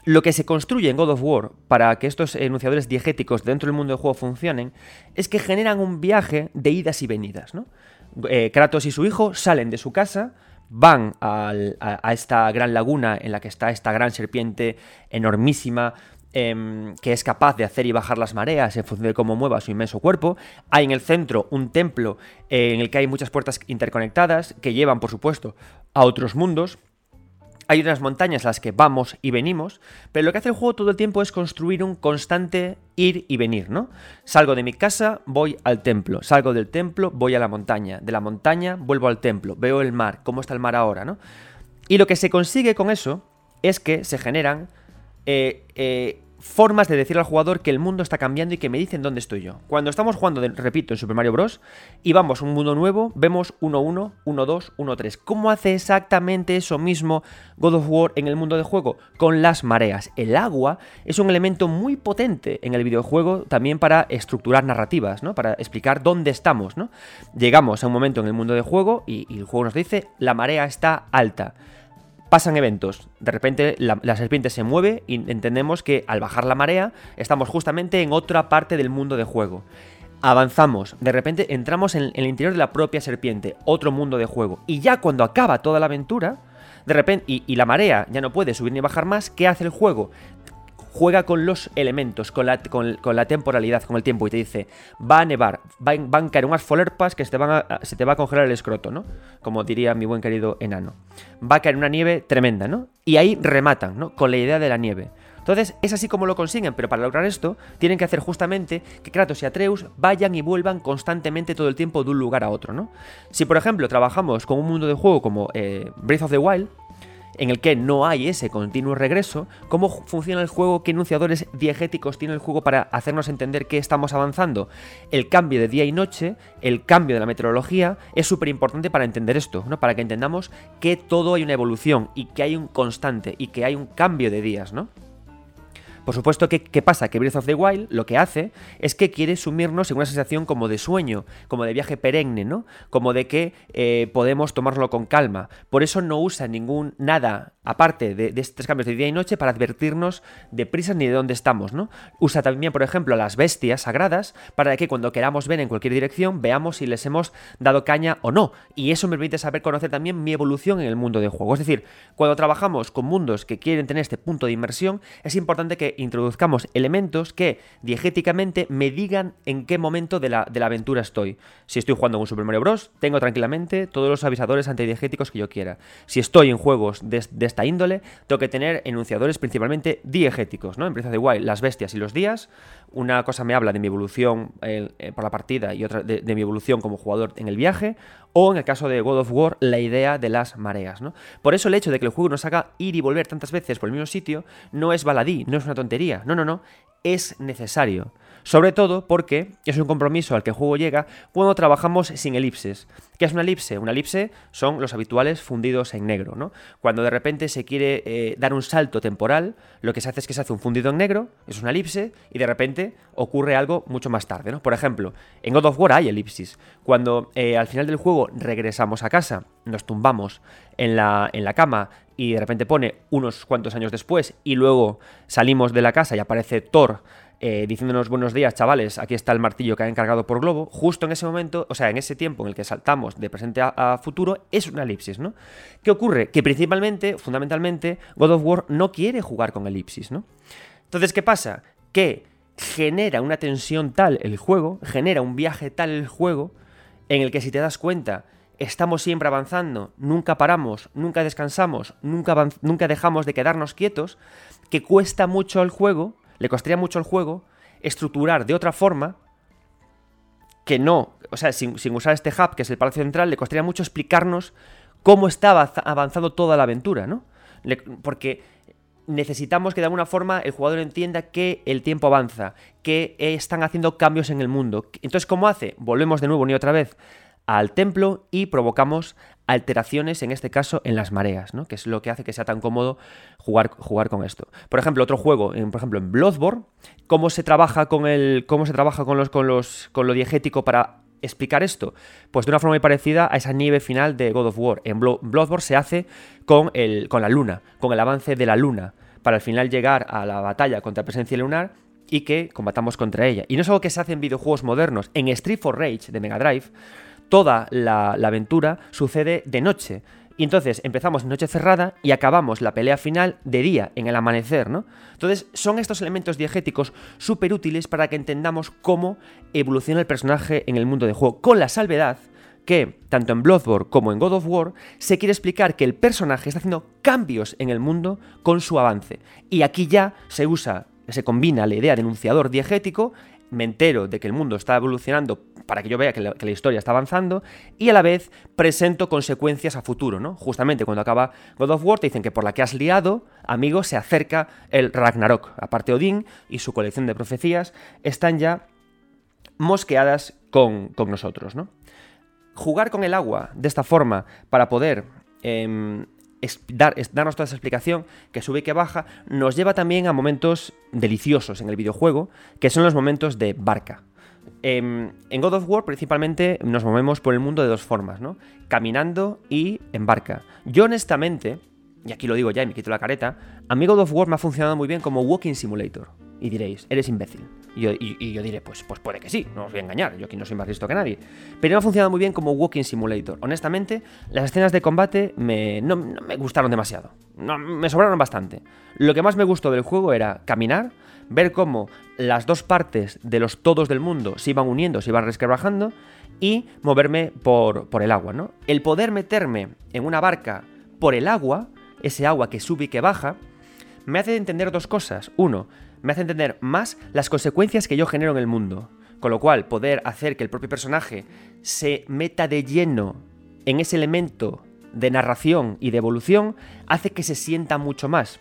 lo que se construye en God of War para que estos enunciadores diegéticos dentro del mundo del juego funcionen es que generan un viaje de idas y venidas. ¿no? Eh, Kratos y su hijo salen de su casa, van a esta gran laguna en la que está esta gran serpiente enormísima em, que es capaz de hacer y bajar las mareas en función de cómo mueva su inmenso cuerpo. Hay en el centro un templo eh, en el que hay muchas puertas interconectadas que llevan, por supuesto, a otros mundos. Hay unas montañas a las que vamos y venimos, pero lo que hace el juego todo el tiempo es construir un constante ir y venir, ¿no? Salgo de mi casa, voy al templo, salgo del templo, voy a la montaña, de la montaña vuelvo al templo, veo el mar, cómo está el mar ahora, ¿no? Y lo que se consigue con eso es que se generan eh, eh, formas de decir al jugador que el mundo está cambiando y que me dicen dónde estoy yo. Cuando estamos jugando, repito, en Super Mario Bros. y vamos a un mundo nuevo, vemos 1-1, 1-2, 1-3. ¿Cómo hace exactamente eso mismo God of War en el mundo de juego? Con las mareas. El agua es un elemento muy potente en el videojuego también para estructurar narrativas, ¿no? Para explicar dónde estamos, ¿no? Llegamos a un momento en el mundo de juego y, y el juego nos dice la marea está alta pasan eventos. De repente la, serpiente se mueve y entendemos que al bajar la marea estamos justamente en otra parte del mundo de juego. Avanzamos, de repente entramos en, el interior de la propia serpiente, otro mundo de juego. Y ya cuando acaba toda la aventura, de repente, y la marea ya no puede subir ni bajar más, ¿qué hace el juego? Juega con los elementos, con la, temporalidad, con el tiempo, y te dice, va a nevar, van a caer unas folerpas que se te, a, va a congelar el escroto, ¿no? Como diría mi buen querido enano. Va a caer una nieve tremenda, ¿no? Y ahí rematan, ¿no? Con la idea de la nieve. Entonces, es así como lo consiguen, pero para lograr esto, tienen que hacer justamente que Kratos y Atreus vayan y vuelvan constantemente todo el tiempo de un lugar a otro, ¿no? Si, por ejemplo, trabajamos con un mundo de juego como eh, Breath of the Wild, en el que no hay ese continuo regreso, cómo funciona el juego, qué enunciadores diegéticos tiene el juego para hacernos entender que estamos avanzando. El cambio de día y noche, el cambio de la meteorología, es súper importante para entender esto, ¿no? Para que entendamos que todo hay una evolución y que hay un constante y que hay un cambio de días, ¿no? Por supuesto, ¿qué, qué pasa? Que Breath of the Wild lo que hace es que quiere sumirnos en una sensación como de sueño, como de viaje perenne, ¿no? Como de que eh, podemos tomarlo con calma. Por eso no usa ningún nada aparte de, de estos cambios de día y noche para advertirnos de prisas ni de dónde estamos, ¿no? Usa también, por ejemplo, las bestias sagradas para que cuando queramos ver en cualquier dirección veamos si les hemos dado caña o no. Y eso me permite saber conocer también mi evolución en el mundo de juego. Es decir, cuando trabajamos con mundos que quieren tener este punto de inmersión, es importante que introduzcamos elementos que diegéticamente me digan en qué momento de la, de la aventura estoy. Si estoy jugando un Super Mario Bros., tengo tranquilamente todos los avisadores antidiegéticos que yo quiera. Si estoy en juegos de, de esta índole, tengo que tener enunciadores principalmente diegéticos, ¿no? En Breath of the Wild, las bestias y los días. Una cosa me habla de mi evolución eh, eh, por la partida y otra de mi evolución como jugador en el viaje o en el caso de God of War, la idea de las mareas, ¿no? Por eso el hecho de que el juego nos haga ir y volver tantas veces por el mismo sitio no es baladí, no es una tontería, no, no, no, es necesario. Sobre todo porque es un compromiso al que el juego llega cuando trabajamos sin elipses. ¿Qué es una elipse? Una elipse son los habituales fundidos en negro, ¿no? Cuando de repente se quiere eh, dar un salto temporal, lo que se hace es que se hace un fundido en negro, es una elipse, y de repente ocurre algo mucho más tarde, ¿no? Por ejemplo, en God of War hay elipsis. Cuando eh, al final del juego regresamos a casa, nos tumbamos en la, en la cama y de repente pone unos cuantos años después y luego salimos de la casa y aparece Thor eh, diciéndonos buenos días, chavales, aquí está el martillo que ha encargado por Globo, justo en ese momento, o sea, en ese tiempo en el que saltamos de presente a, futuro, es una elipsis, ¿no? ¿Qué ocurre? Que principalmente, fundamentalmente, God of War no quiere jugar con elipsis, ¿no? Entonces, ¿qué pasa? Que genera una tensión tal el juego, genera un viaje tal el juego, en el que si te das cuenta, estamos siempre avanzando, nunca paramos, nunca descansamos, nunca, nunca dejamos de quedarnos quietos, que cuesta mucho el juego le costaría mucho al juego estructurar de otra forma que no, o sea, sin, sin, usar este hub, que es el Palacio Central, le costaría mucho explicarnos cómo estaba avanzando toda la aventura, ¿no? Porque necesitamos que de alguna forma el jugador entienda que el tiempo avanza, que están haciendo cambios en el mundo. Entonces, ¿cómo hace? Volvemos de nuevo ni otra vez al templo y provocamos alteraciones, en este caso, en las mareas, ¿no? que es lo que hace que sea tan cómodo jugar, jugar con esto. Por ejemplo, otro juego, en, por ejemplo, en Bloodborne, ¿cómo se trabaja con el. cómo se trabaja con los. con los. con lo diegético para explicar esto? Pues de una forma muy parecida a esa nieve final de God of War. En Bloodborne se hace con, el, con la luna, con el avance de la luna, para al final llegar a la batalla contra presencia lunar y que combatamos contra ella. Y no es algo que se hace en videojuegos modernos. En Street for Rage de Mega Drive toda la, aventura sucede de noche. Y entonces empezamos noche cerrada y acabamos la pelea final de día, en el amanecer, ¿no? Entonces son estos elementos diegéticos súper útiles para que entendamos cómo evoluciona el personaje en el mundo de juego, con la salvedad que, tanto en Bloodborne como en God of War, se quiere explicar que el personaje está haciendo cambios en el mundo con su avance. Y aquí ya se usa, se combina la idea de enunciador diegético me entero de que el mundo está evolucionando para que yo vea que la, historia está avanzando y a la vez presento consecuencias a futuro, ¿no? Justamente cuando acaba God of War te dicen que por la que has liado, amigo, se acerca el Ragnarok. Aparte Odín y su colección de profecías están ya mosqueadas con, con nosotros, ¿no? Jugar con el agua de esta forma para poder es dar, darnos toda esa explicación que sube y que baja, nos lleva también a momentos deliciosos en el videojuego, que son los momentos de barca. Eh, en God of War principalmente nos movemos por el mundo de dos formas, ¿no? Caminando y en barca. Yo honestamente, y aquí lo digo ya y me quito la careta, a mí God of War me ha funcionado muy bien como Walking Simulator. Y diréis, eres imbécil. Y yo, y, yo, diré, pues, pues puede que sí, no os voy a engañar, yo aquí no soy más listo que nadie. Pero me ha funcionado muy bien como Walking Simulator. Honestamente, las escenas de combate no, no me gustaron demasiado. No, me sobraron bastante. Lo que más me gustó del juego era caminar, ver cómo las dos partes de los todos del mundo se iban uniendo, se iban resquebrajando, y moverme por, por el agua, ¿no? El poder meterme en una barca por el agua, ese agua que sube y que baja, me hace entender dos cosas. Uno, me hace entender más las consecuencias que yo genero en el mundo. Con lo cual, poder hacer que el propio personaje se meta de lleno en ese elemento de narración y de evolución hace que se sienta mucho más.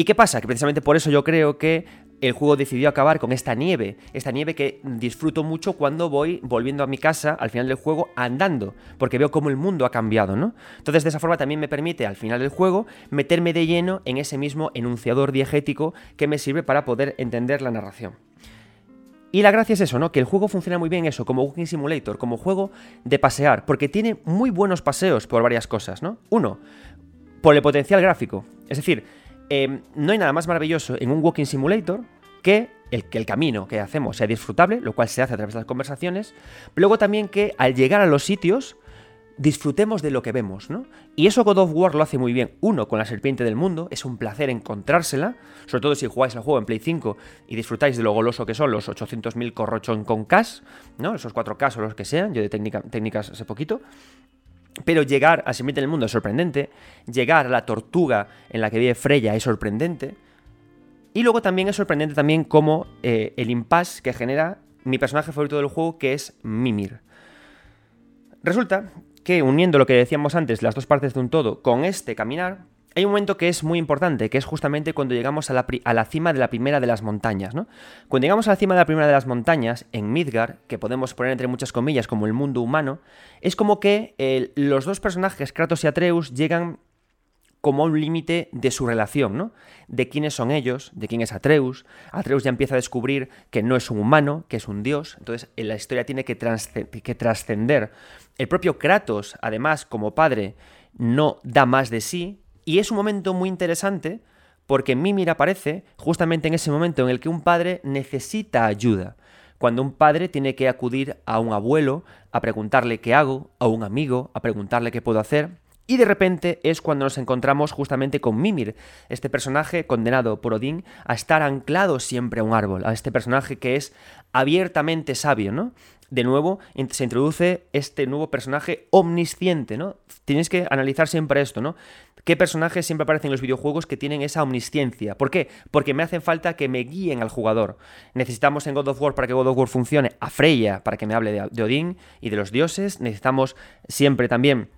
¿Y qué pasa? Que precisamente por eso yo creo que el juego decidió acabar con esta nieve, esta nieve que disfruto mucho cuando voy volviendo a mi casa al final del juego andando, porque veo cómo el mundo ha cambiado, ¿no? Entonces de esa forma también me permite al final del juego meterme de lleno en ese mismo enunciador diegético que me sirve para poder entender la narración. Y la gracia es eso, ¿no? Que el juego funciona muy bien eso, como Walking Simulator, como juego de pasear, porque tiene muy buenos paseos por varias cosas, ¿no? Uno, por el potencial gráfico. Es decir, eh, no hay nada más maravilloso en un Walking Simulator que el, que el camino que hacemos sea disfrutable, lo cual se hace a través de las conversaciones. Pero luego también que al llegar a los sitios disfrutemos de lo que vemos, ¿no? Y eso God of War lo hace muy bien. Uno, con la serpiente del mundo, es un placer encontrársela, sobre todo si jugáis el juego en Play 5 y disfrutáis de lo goloso que son los 800.000 corrochón con K, ¿no? Esos 4K o los que sean, yo de técnica, técnicas hace poquito. Pero llegar a Serpiente del Mundo es sorprendente, llegar a la tortuga en la que vive Freya es sorprendente, y luego también es sorprendente también como eh, el impasse que genera mi personaje favorito del juego, que es Mimir. Resulta que uniendo lo que decíamos antes, las dos partes de un todo, con este caminar, hay un momento que es muy importante, que es justamente cuando llegamos a la, cima de la primera de las montañas, ¿no? Cuando llegamos a la cima de la primera de las montañas, en Midgar, que podemos poner entre muchas comillas como el mundo humano, es como que los dos personajes, Kratos y Atreus, llegan como un límite de su relación, ¿no? De quiénes son ellos, de quién es Atreus. Atreus ya empieza a descubrir que no es un humano, que es un dios. Entonces, la historia tiene que trascender. El propio Kratos, además, como padre, no da más de sí. Y es un momento muy interesante porque Mimir aparece justamente en ese momento en el que un padre necesita ayuda. Cuando un padre tiene que acudir a un abuelo a preguntarle qué hago, a un amigo a preguntarle qué puedo hacer. Y de repente es cuando nos encontramos justamente con Mimir, este personaje condenado por Odín a estar anclado siempre a un árbol, a este personaje que es abiertamente sabio, ¿no? De nuevo se introduce este nuevo personaje omnisciente, ¿no? Tienes que analizar siempre esto, ¿no? ¿Qué personajes siempre aparecen en los videojuegos que tienen esa omnisciencia? ¿Por qué? Porque me hacen falta que me guíen al jugador. Necesitamos en God of War, para que God of War funcione, a Freya, para que me hable de Odín y de los dioses. Necesitamos siempre también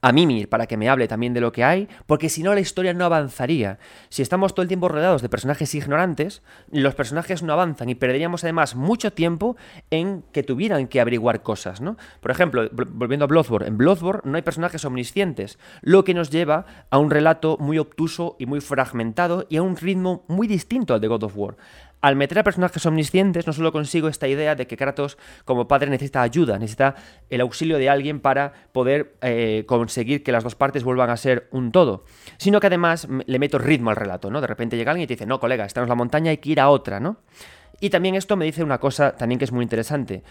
a Mimir para que me hable también de lo que hay, porque si no la historia no avanzaría. Si estamos todo el tiempo rodeados de personajes ignorantes, los personajes no avanzan y perderíamos además mucho tiempo en que tuvieran que averiguar cosas, ¿no? Por ejemplo, volviendo a Bloodborne, en Bloodborne no hay personajes omniscientes, lo que nos lleva a un relato muy obtuso y muy fragmentado y a un ritmo muy distinto al de God of War al meter a personajes omniscientes, no solo consigo esta idea de que Kratos, como padre, necesita ayuda, necesita el auxilio de alguien para poder eh, conseguir que las dos partes vuelvan a ser un todo, sino que además le meto ritmo al relato, ¿no? De repente llega alguien y te dice, no, colega, estamos en la montaña, hay que ir a otra, ¿no? Y también esto me dice una cosa también que es muy interesante.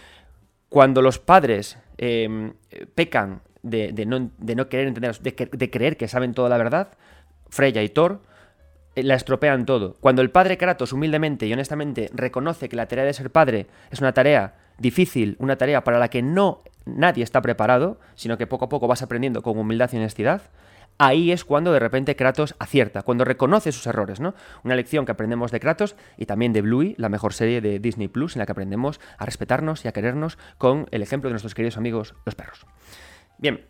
Cuando los padres em, pecan de, no, querer entender, de, creer que saben toda la verdad, Freya y Thor la estropean todo. Cuando el padre Kratos humildemente y honestamente reconoce que la tarea de ser padre es una tarea difícil, una tarea para la que no nadie está preparado, sino que poco a poco vas aprendiendo con humildad y honestidad, ahí es cuando de repente Kratos acierta, cuando reconoce sus errores, ¿no? Una lección que aprendemos de Kratos y también de Bluey, la mejor serie de Disney Plus, en la que aprendemos a respetarnos y a querernos con el ejemplo de nuestros queridos amigos los perros. Bien,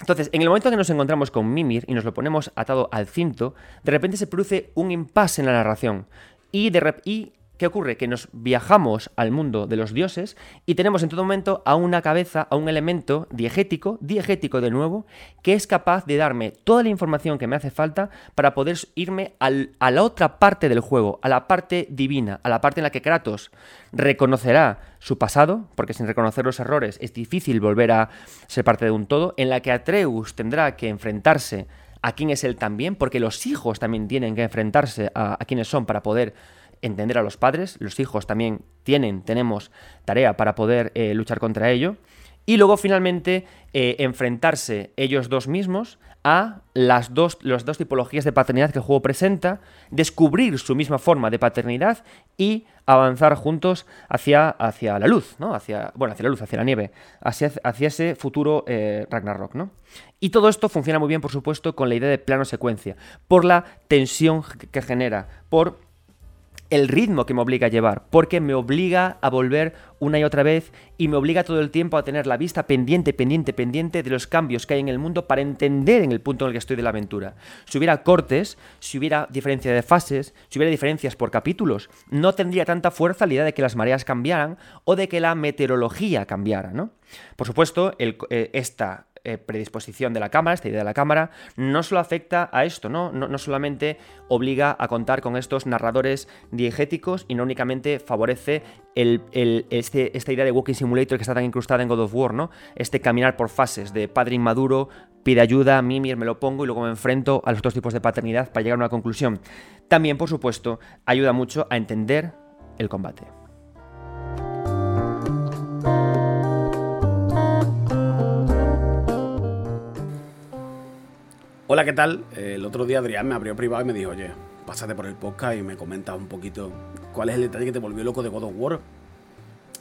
entonces, en el momento que nos encontramos con Mimir y nos lo ponemos atado al cinto, de repente se produce un impasse en la narración. Y, de y ¿Qué ocurre? Que nos viajamos al mundo de los dioses y tenemos en todo momento a una cabeza, a un elemento diegético, diegético de nuevo, que es capaz de darme toda la información que me hace falta para poder irme a la otra parte del juego, a la parte divina, a la parte en la que Kratos reconocerá su pasado, porque sin reconocer los errores es difícil volver a ser parte de un todo, en la que Atreus tendrá que enfrentarse a quién es él también, porque los hijos también tienen que enfrentarse a, a quiénes son para poder entender a los padres, los hijos también tienen, tenemos tarea para poder eh, luchar contra ello, y luego finalmente eh, enfrentarse ellos dos mismos a las dos, las dos tipologías de paternidad que el juego presenta, descubrir su misma forma de paternidad y avanzar juntos hacia, hacia la luz, ¿no? Hacia, bueno, hacia la luz, hacia la nieve, hacia, hacia ese futuro eh, Ragnarok, ¿no? Y todo esto funciona muy bien, por supuesto, con la idea de plano secuencia, por la tensión que genera, por el ritmo que me obliga a llevar, porque me obliga a volver una y otra vez y me obliga todo el tiempo a tener la vista pendiente, pendiente, pendiente de los cambios que hay en el mundo para entender en el punto en el que estoy de la aventura. Si hubiera cortes, si hubiera diferencia de fases, si hubiera diferencias por capítulos, no tendría tanta fuerza la idea de que las mareas cambiaran o de que la meteorología cambiara, ¿no? Por supuesto, eh, esta eh, predisposición de la cámara, esta idea de la cámara, no solo afecta a esto, ¿no? No, solamente obliga a contar con estos narradores diegéticos y no únicamente favorece el, este, esta idea de Walking Simulator que está tan incrustada en God of War, ¿no? Este caminar por fases de padre inmaduro, pide ayuda, Mimir me lo pongo y luego me enfrento a los otros tipos de paternidad para llegar a una conclusión. También, por supuesto, ayuda mucho a entender el combate. Hola, ¿qué tal? El otro día Adrián me abrió privado y me dijo, oye, pásate por el podcast y me comentas un poquito cuál es el detalle que te volvió loco de God of War.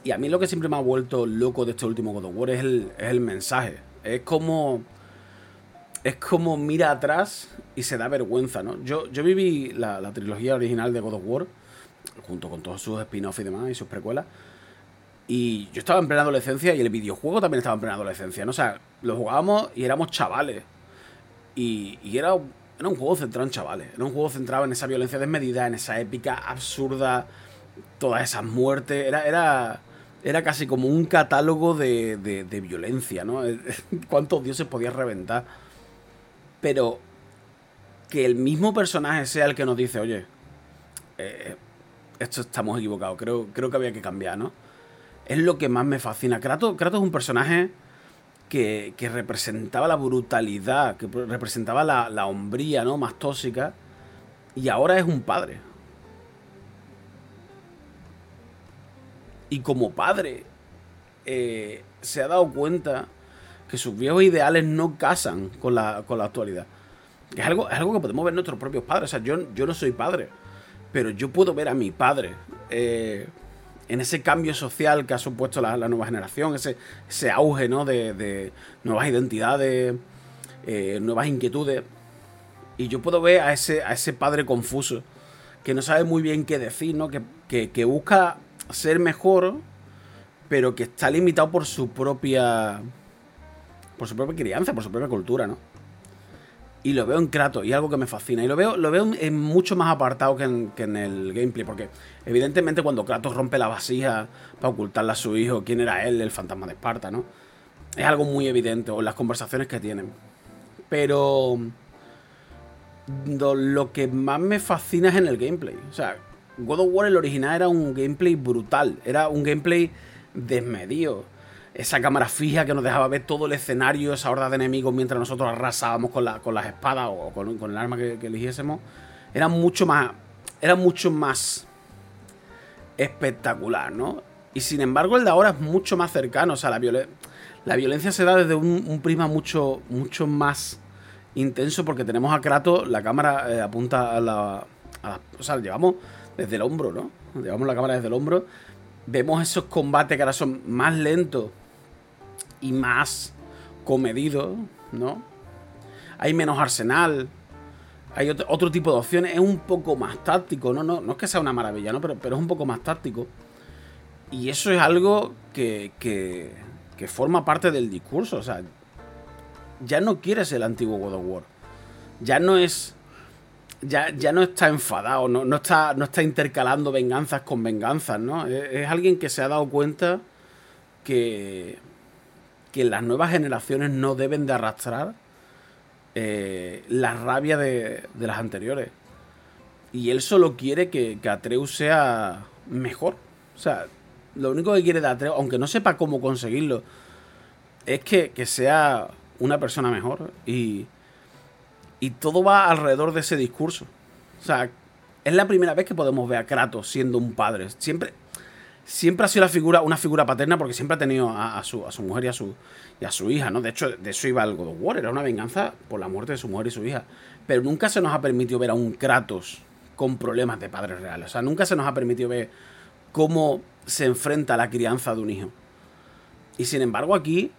Y a mí lo que siempre me ha vuelto loco de este último God of War es el, mensaje. Es como... Es como mira atrás y se da vergüenza, ¿no? Yo, yo viví la, la trilogía original de God of War, junto con todos sus spin-offs y demás, y sus precuelas. Y yo estaba en plena adolescencia y el videojuego también estaba en plena adolescencia, ¿no? O sea, lo jugábamos y éramos chavales. Y, era, era, un juego centrado en chavales. Era un juego centrado en esa violencia desmedida, en esa épica absurda, todas esas muertes. Era, era, era casi como un catálogo de, de, violencia, ¿no? <laughs> ¿Cuántos dioses podías reventar? Pero que el mismo personaje sea el que nos dice, oye, eh, esto estamos equivocados, creo, creo que había que cambiar, ¿no? Es lo que más me fascina. Kratos, Kratos es un personaje que, representaba la brutalidad, que representaba la, hombría ¿no? más tóxica, y ahora es un padre. Y como padre, eh, se ha dado cuenta que sus viejos ideales no casan con la, con la actualidad. Es algo, es algo que podemos ver nuestros propios padres. O sea, yo, yo no soy padre, pero yo puedo ver a mi padre eh, en ese cambio social que ha supuesto la, nueva generación, ese, ese auge ¿no? de, nuevas identidades, eh, nuevas inquietudes. Y yo puedo ver a ese, a ese padre confuso, que no sabe muy bien qué decir, ¿no? que, que busca ser mejor, pero que está limitado por su propia. por su propia crianza, por su propia cultura, ¿no? Y lo veo en Kratos, y algo que me fascina. Y lo veo, lo veo en mucho más apartado que en, el gameplay, porque evidentemente cuando Kratos rompe la vasija para ocultarle a su hijo quién era él, el fantasma de Esparta, ¿no? Es algo muy evidente, o en las conversaciones que tienen. Pero lo que más me fascina es en el gameplay. O sea, God of War el original era un gameplay brutal, era un gameplay desmedido esa cámara fija que nos dejaba ver todo el escenario, esa horda de enemigos mientras nosotros arrasábamos con, la, con las espadas o con, el arma que, eligiésemos, era mucho más. Era mucho más espectacular, ¿no? Y sin embargo, el de ahora es mucho más cercano. O sea, la, la violencia se da desde un, prisma mucho, mucho más intenso porque tenemos a Kratos, la cámara eh, apunta a la, O sea, llevamos desde el hombro, ¿no? Llevamos la cámara desde el hombro. Vemos esos combates que ahora son más lentos y más comedido, ¿no? Hay menos arsenal, hay otro, tipo de opciones, es un poco más táctico, ¿no? No, no es que sea una maravilla, ¿no? Pero, pero es un poco más táctico. Y eso es algo que, que, que forma parte del discurso, o sea, ya no quieres el antiguo God of War. Ya no es. Ya, ya no está enfadado, no, no, está, no está intercalando venganzas con venganzas, ¿no? es, alguien que se ha dado cuenta que, que las nuevas generaciones no deben de arrastrar eh, la rabia de, las anteriores. Y él solo quiere que, Atreus sea mejor. O sea, lo único que quiere de Atreus, aunque no sepa cómo conseguirlo, es que, sea una persona mejor. Y, y todo va alrededor de ese discurso. O sea, es la primera vez que podemos ver a Kratos siendo un padre. Siempre, siempre ha sido la figura, una figura paterna porque siempre ha tenido a, su, a su, mujer y a su, y a su hija, ¿no? De hecho, de eso iba el God of War, era una venganza por la muerte de su mujer y su hija. Pero nunca se nos ha permitido ver a un Kratos con problemas de padres reales. O sea, nunca se nos ha permitido ver cómo se enfrenta a la crianza de un hijo. Y sin embargo, aquí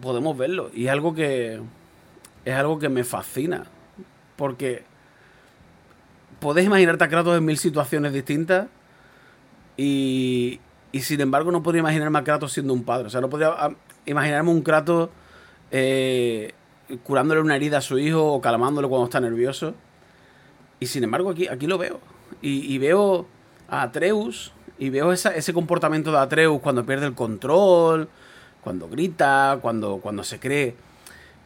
podemos verlo. Y es algo que. Es algo que me fascina. Porque. Podés imaginarte a Kratos en mil situaciones distintas y, y sin embargo no podría imaginarme a Kratos siendo un padre. O sea, no podría ah, imaginarme un Kratos eh, curándole una herida a su hijo o calmándolo cuando está nervioso. Y sin embargo aquí, aquí lo veo. Y, veo a Atreus y veo ese comportamiento de Atreus cuando pierde el control, cuando grita, cuando, cuando se cree,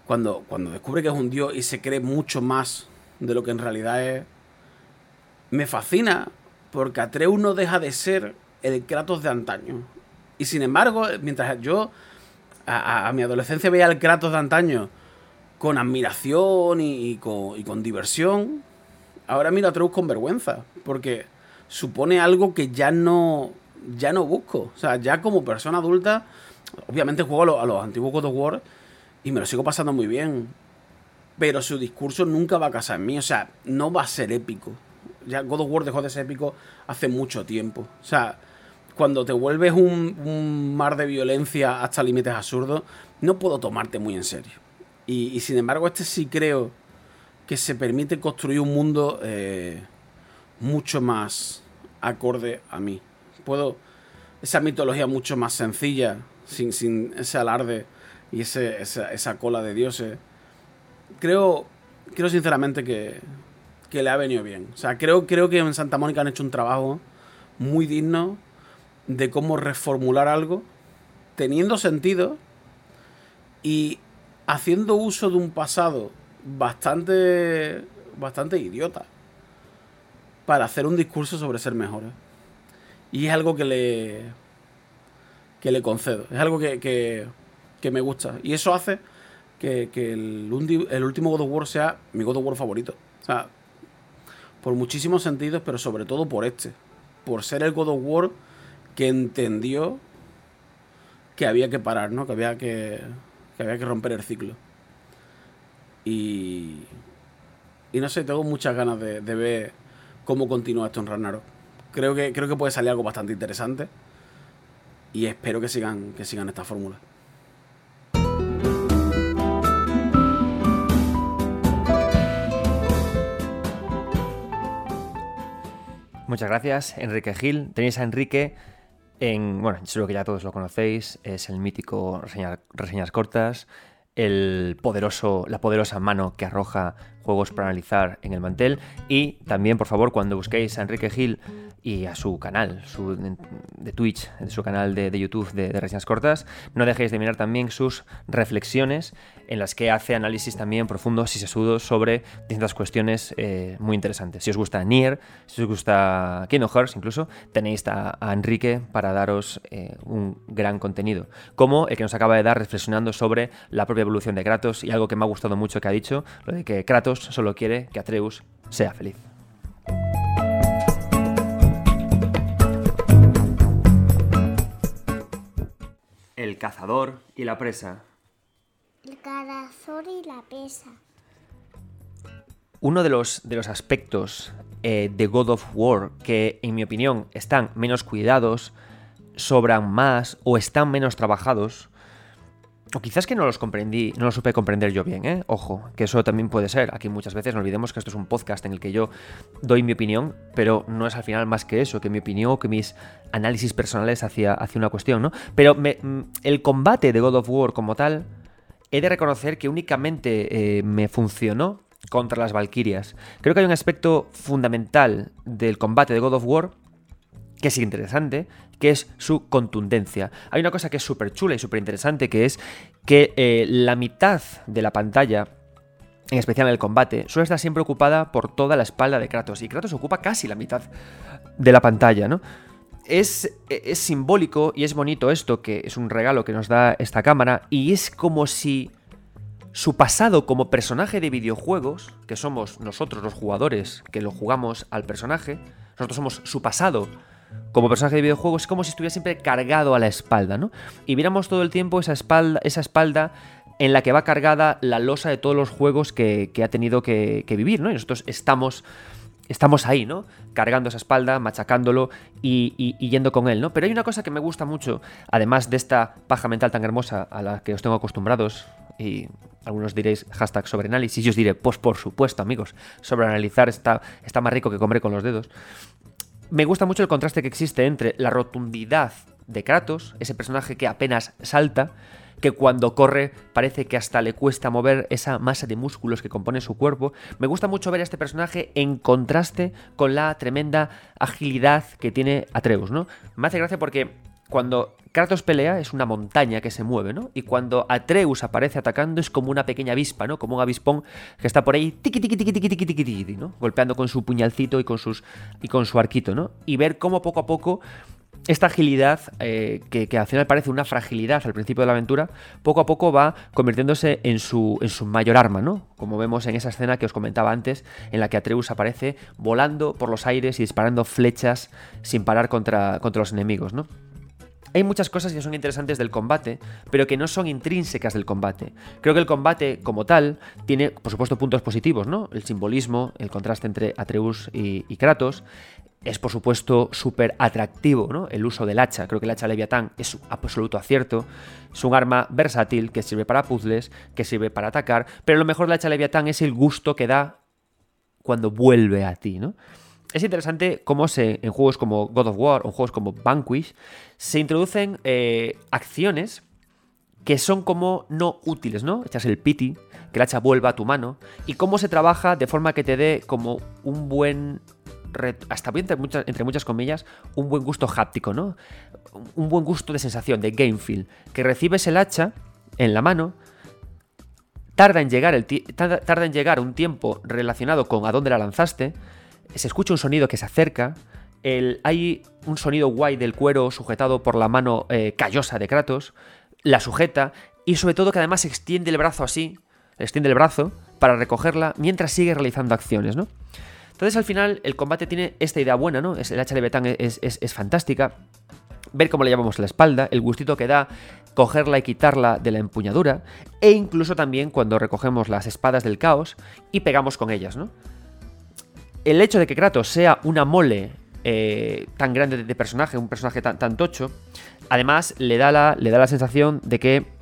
cuando, cuando descubre que es un dios y se cree mucho más de lo que en realidad es. Me fascina porque Atreus no deja de ser el Kratos de antaño. Y sin embargo, mientras yo a, mi adolescencia veía al Kratos de antaño con admiración y, con, diversión, ahora miro a Atreus con vergüenza, porque supone algo que ya no, ya no busco. O sea, ya como persona adulta, obviamente juego a, los antiguos God of War y me lo sigo pasando muy bien. pero su discurso nunca va a casar en mí. O sea, no va a ser épico. Ya God of War dejó de ser épico hace mucho tiempo. O sea, cuando te vuelves un, mar de violencia hasta límites absurdos, no puedo tomarte muy en serio. Y, y, sin embargo, este sí creo que se permite construir un mundo eh, mucho más acorde a mí. Puedo. Esa mitología mucho más sencilla, sin, sin ese alarde y ese, esa, esa cola de dioses creo, creo sinceramente que, que, le ha venido bien. O sea, creo, creo que en Santa Mónica han hecho un trabajo muy digno de cómo reformular algo, teniendo sentido y haciendo uso de un pasado bastante, bastante idiota para hacer un discurso sobre ser mejores. Y es algo que le, que le concedo, es algo que, que, me gusta. Y eso hace que, que el, el, último God of War sea mi God of War favorito. O sea, por muchísimos sentidos, pero sobre todo por este. Por ser el God of War que entendió que había que parar, ¿no? Que había que, que había que romper el ciclo. Y, y no sé, tengo muchas ganas de, ver cómo continúa esto en Ragnarok. Creo que, creo que puede salir algo bastante interesante. Y espero que sigan, que sigan esta fórmula. Muchas gracias, Enrique Gil. Tenéis a Enrique en, bueno, seguro que ya todos lo conocéis, es el mítico reseña, reseñas cortas, el poderoso, la poderosa mano que arroja juegos para analizar en el mantel y también, por favor, cuando busquéis a Enrique Gil y a su canal su, de Twitch, de su canal de, YouTube de, de, reseñas cortas. No dejéis de mirar también sus reflexiones en las que hace análisis también profundos y sesudos sobre distintas cuestiones eh, muy interesantes. Si os gusta Nier, si os gusta Kingdom Hearts incluso, tenéis a, a Enrique para daros eh, un gran contenido. Como el que nos acaba de dar reflexionando sobre la propia evolución de Kratos y algo que me ha gustado mucho que ha dicho, lo de que Kratos solo quiere que Atreus sea feliz. El cazador y la presa. El cazador y la presa. Uno de los, de los aspectos eh, de God of War que, en mi opinión, están menos cuidados, sobran más o están menos trabajados, o quizás que no los comprendí, no los supe comprender yo bien, ¿eh? Ojo, que eso también puede ser. Aquí muchas veces no olvidemos que esto es un podcast en el que yo doy mi opinión, pero no es al final más que eso, que mi opinión o que mis análisis personales hacia, hacia una cuestión, ¿no? Pero me, el combate de God of War como tal, he de reconocer que únicamente eh, me funcionó contra las Valkyrias. Creo que hay un aspecto fundamental del combate de God of War que es interesante, que es su contundencia. Hay una cosa que es súper chula y súper interesante, que es que eh, la mitad de la pantalla, en especial en el combate, suele estar siempre ocupada por toda la espalda de Kratos, y Kratos ocupa casi la mitad de la pantalla, ¿no? Es, es simbólico y es bonito esto, que es un regalo que nos da esta cámara, y es como si su pasado como personaje de videojuegos, que somos nosotros los jugadores que lo jugamos al personaje, nosotros somos su pasado como personaje de videojuegos, es como si estuviera siempre cargado a la espalda, ¿no? Y viéramos todo el tiempo esa espalda, esa espalda en la que va cargada la losa de todos los juegos que, ha tenido que, vivir, ¿no? Y nosotros estamos, estamos ahí, ¿no? Cargando esa espalda, machacándolo y, y, y, yendo con él, ¿no? Pero hay una cosa que me gusta mucho, además de esta paja mental tan hermosa a la que os tengo acostumbrados, y algunos diréis hashtag sobre análisis, yo os diré, pues por supuesto, amigos, sobre analizar está, está más rico que comer con los dedos me gusta mucho el contraste que existe entre la rotundidad de Kratos, ese personaje que apenas salta, que cuando corre parece que hasta le cuesta mover esa masa de músculos que compone su cuerpo. Me gusta mucho ver a este personaje en contraste con la tremenda agilidad que tiene Atreus, ¿no? Me hace gracia porque cuando Kratos pelea es una montaña que se mueve, ¿no? Y cuando Atreus aparece atacando es como una pequeña avispa, ¿no? Como un avispón que está por ahí tiqui tiqui tiqui tiqui tiqui tiqui tiqui, ¿no? Golpeando con su puñalcito y con sus y con su arquito, ¿no? Y ver cómo poco a poco esta agilidad, eh, que, que, al final parece una fragilidad al principio de la aventura, poco a poco va convirtiéndose en su, en su mayor arma, ¿no? Como vemos en esa escena que os comentaba antes, en la que Atreus aparece volando por los aires y disparando flechas sin parar contra, contra los enemigos, ¿no? Hay muchas cosas que son interesantes del combate, pero que no son intrínsecas del combate. Creo que el combate, como tal, tiene, por supuesto, puntos positivos, ¿no? El simbolismo, el contraste entre Atreus y, Kratos. Es, por supuesto, súper atractivo, ¿no? El uso del hacha. Creo que el hacha Leviatán es un absoluto acierto. Es un arma versátil que sirve para puzzles, que sirve para atacar. Pero lo mejor del hacha Leviatán es el gusto que da cuando vuelve a ti, ¿no? Es interesante cómo se, en juegos como God of War o juegos como Vanquish se introducen eh, acciones que son como no útiles, ¿no? Echas el pity, que el hacha vuelva a tu mano, y cómo se trabaja de forma que te dé como un buen hasta entre muchas, entre muchas comillas, un buen gusto háptico, ¿no? Un buen gusto de sensación, de game feel. Que recibes el hacha en la mano, tarda en llegar, el tarda en llegar un tiempo relacionado con a dónde la lanzaste, se escucha un sonido que se acerca, el, hay un sonido guay del cuero sujetado por la mano eh, callosa de Kratos, la sujeta y sobre todo que además extiende el brazo así, extiende el brazo para recogerla mientras sigue realizando acciones, ¿no? Entonces al final el combate tiene esta idea buena, ¿no? El hacha de Betán es, es, fantástica. Ver cómo le llamamos la espalda, el gustito que da cogerla y quitarla de la empuñadura, e incluso también cuando recogemos las espadas del caos y pegamos con ellas, ¿no? El hecho de que Kratos sea una mole eh, tan grande de personaje, un personaje tan, tocho, además le da, la, le da la sensación de que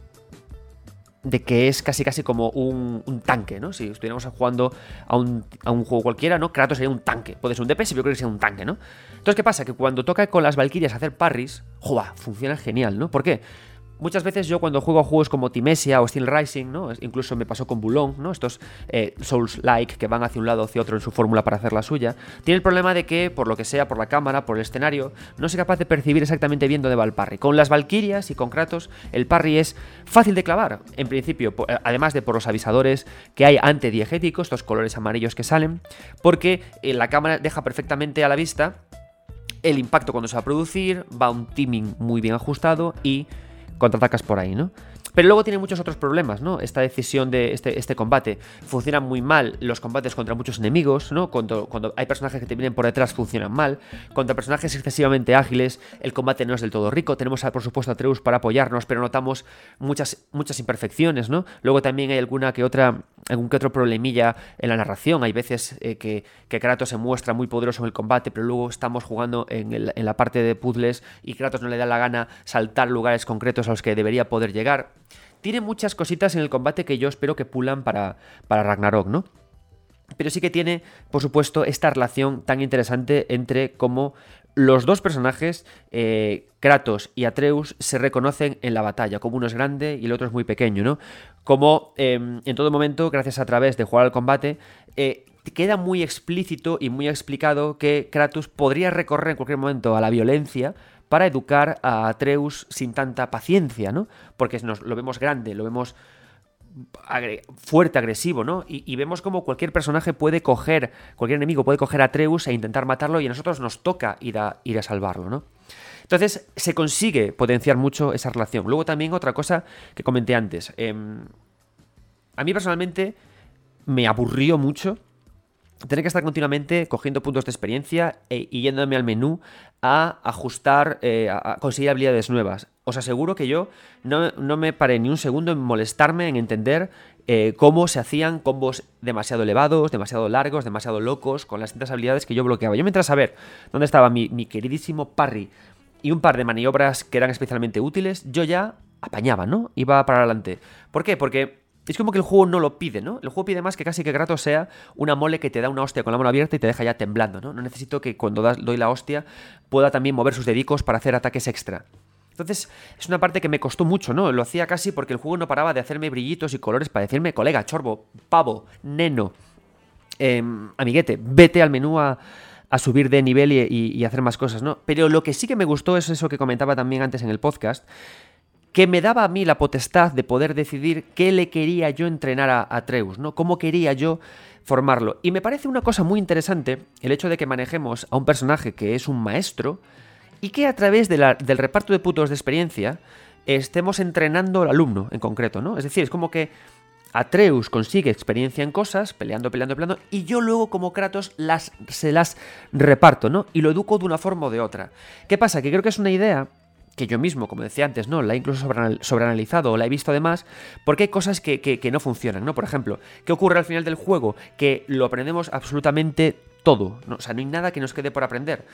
de que es casi casi como un, tanque, ¿no? Si estuviéramos jugando a un, a un, juego cualquiera, ¿no? Kratos sería un tanque. Puede ser un DPS, pero yo creo que sería un tanque, ¿no? Entonces, ¿qué pasa? Que cuando toca con las Valkyrias hacer parries, ¡joa! Funciona genial, ¿no? ¿Por qué? Muchas veces yo cuando juego a juegos como Timesia o Steel Rising, ¿no? incluso me pasó con Bulong, ¿no? estos eh, Souls-like que van hacia un lado o hacia otro en su fórmula para hacer la suya, tiene el problema de que, por lo que sea, por la cámara, por el escenario, no soy capaz de percibir exactamente bien dónde va el parry. Con las Valkyrias y con Kratos, el parry es fácil de clavar, en principio, eh, además de por los avisadores que hay antidiegéticos, estos colores amarillos que salen, porque eh, la cámara deja perfectamente a la vista el impacto cuando se va a producir, va un timing muy bien ajustado y contraatacas por ahí, ¿no? Pero luego tiene muchos otros problemas, ¿no? Esta decisión de este, este combate. Funcionan muy mal los combates contra muchos enemigos, ¿no? Cuando, cuando hay personajes que te vienen por detrás funcionan mal. Contra personajes excesivamente ágiles, el combate no es del todo rico. Tenemos, por supuesto, a Treus para apoyarnos, pero notamos muchas, muchas imperfecciones, ¿no? Luego también hay alguna que otra, algún que otro problemilla en la narración. Hay veces eh, que, que, Kratos se muestra muy poderoso en el combate, pero luego estamos jugando en, en la parte de puzzles y Kratos no le da la gana saltar lugares concretos a los que debería poder llegar tiene muchas cositas en el combate que yo espero que pulan para, para Ragnarok, ¿no? Pero sí que tiene, por supuesto, esta relación tan interesante entre cómo los dos personajes, eh, Kratos y Atreus, se reconocen en la batalla, como uno es grande y el otro es muy pequeño, ¿no? Como em, en todo momento, gracias a través de jugar al combate, eh, queda muy explícito y muy explicado que Kratos podría recorrer en cualquier momento a la violencia para educar a Atreus sin tanta paciencia, ¿no? Porque nos, lo vemos grande, lo vemos fuerte, agresivo, ¿no? Y, vemos como cualquier personaje puede coger, cualquier enemigo puede coger a Atreus e intentar matarlo y a nosotros nos toca ir a, ir a salvarlo, ¿no? Entonces se consigue potenciar mucho esa relación. Luego también otra cosa que comenté antes. Em, a mí personalmente me aburrió mucho tener que estar continuamente cogiendo puntos de experiencia e, y yéndome al menú a ajustar, eh, a conseguir habilidades nuevas. Os aseguro que yo no, me paré ni un segundo en molestarme, en entender eh, cómo se hacían combos demasiado elevados, demasiado largos, demasiado locos, con las distintas habilidades que yo bloqueaba. Yo mientras saber dónde estaba mi, mi queridísimo parry y un par de maniobras que eran especialmente útiles, yo ya apañaba, ¿no? Iba para adelante. ¿Por qué? Porque es como que el juego no lo pide, ¿no? El juego pide más que casi que Kratos sea una mole que te da una hostia con la mano abierta y te deja ya temblando, ¿no? No necesito que cuando doy la hostia pueda también mover sus dedicos para hacer ataques extra. Entonces, es una parte que me costó mucho, ¿no? Lo hacía casi porque el juego no paraba de hacerme brillitos y colores para decirme, colega, chorbo, pavo, neno, em, amiguete, vete al menú a, subir de nivel y, y, hacer más cosas, ¿no? Pero lo que sí que me gustó es eso que comentaba también antes en el podcast, que me daba a mí la potestad de poder decidir qué le quería yo entrenar a Atreus, ¿no? Cómo quería yo formarlo. Y me parece una cosa muy interesante el hecho de que manejemos a un personaje que es un maestro y que a través del reparto de putos de experiencia estemos entrenando al alumno en concreto, ¿no? Es decir, es como que Atreus consigue experiencia en cosas, peleando, peleando, peleando, y yo luego como Kratos las, se las reparto, ¿no? Y lo educo de una forma o de otra. ¿Qué pasa? Que creo que es una idea que yo mismo, como decía antes, ¿no? La he incluso sobreanal- sobreanalizado o la he visto además, porque hay cosas que, que- que no funcionan, ¿no? Por ejemplo, ¿qué ocurre al final del juego? Que lo aprendemos absolutamente todo, ¿no? O sea, no hay nada que nos quede por aprender.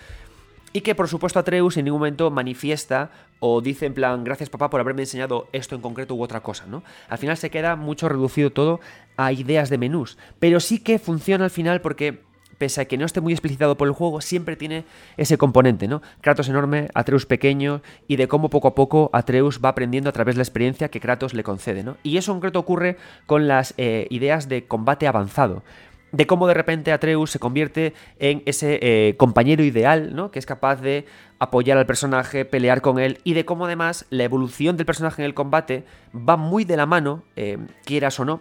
Y que por supuesto Atreus en ningún momento manifiesta o dice en plan, gracias papá por haberme enseñado esto en concreto u otra cosa, ¿no? Al final se queda mucho reducido todo a ideas de menús. Pero sí que funciona al final porque, pese a que no esté muy explicitado por el juego, siempre tiene ese componente, ¿no? Kratos enorme, Atreus pequeño y de cómo poco a poco Atreus va aprendiendo a través de la experiencia que Kratos le concede, ¿no? Y eso en concreto ocurre con las eh, ideas de combate avanzado de cómo de repente Atreus se convierte en ese eh, compañero ideal, ¿no? Que es capaz de apoyar al personaje, pelear con él, y de cómo además la evolución del personaje en el combate va muy de la mano, eh, quieras o no,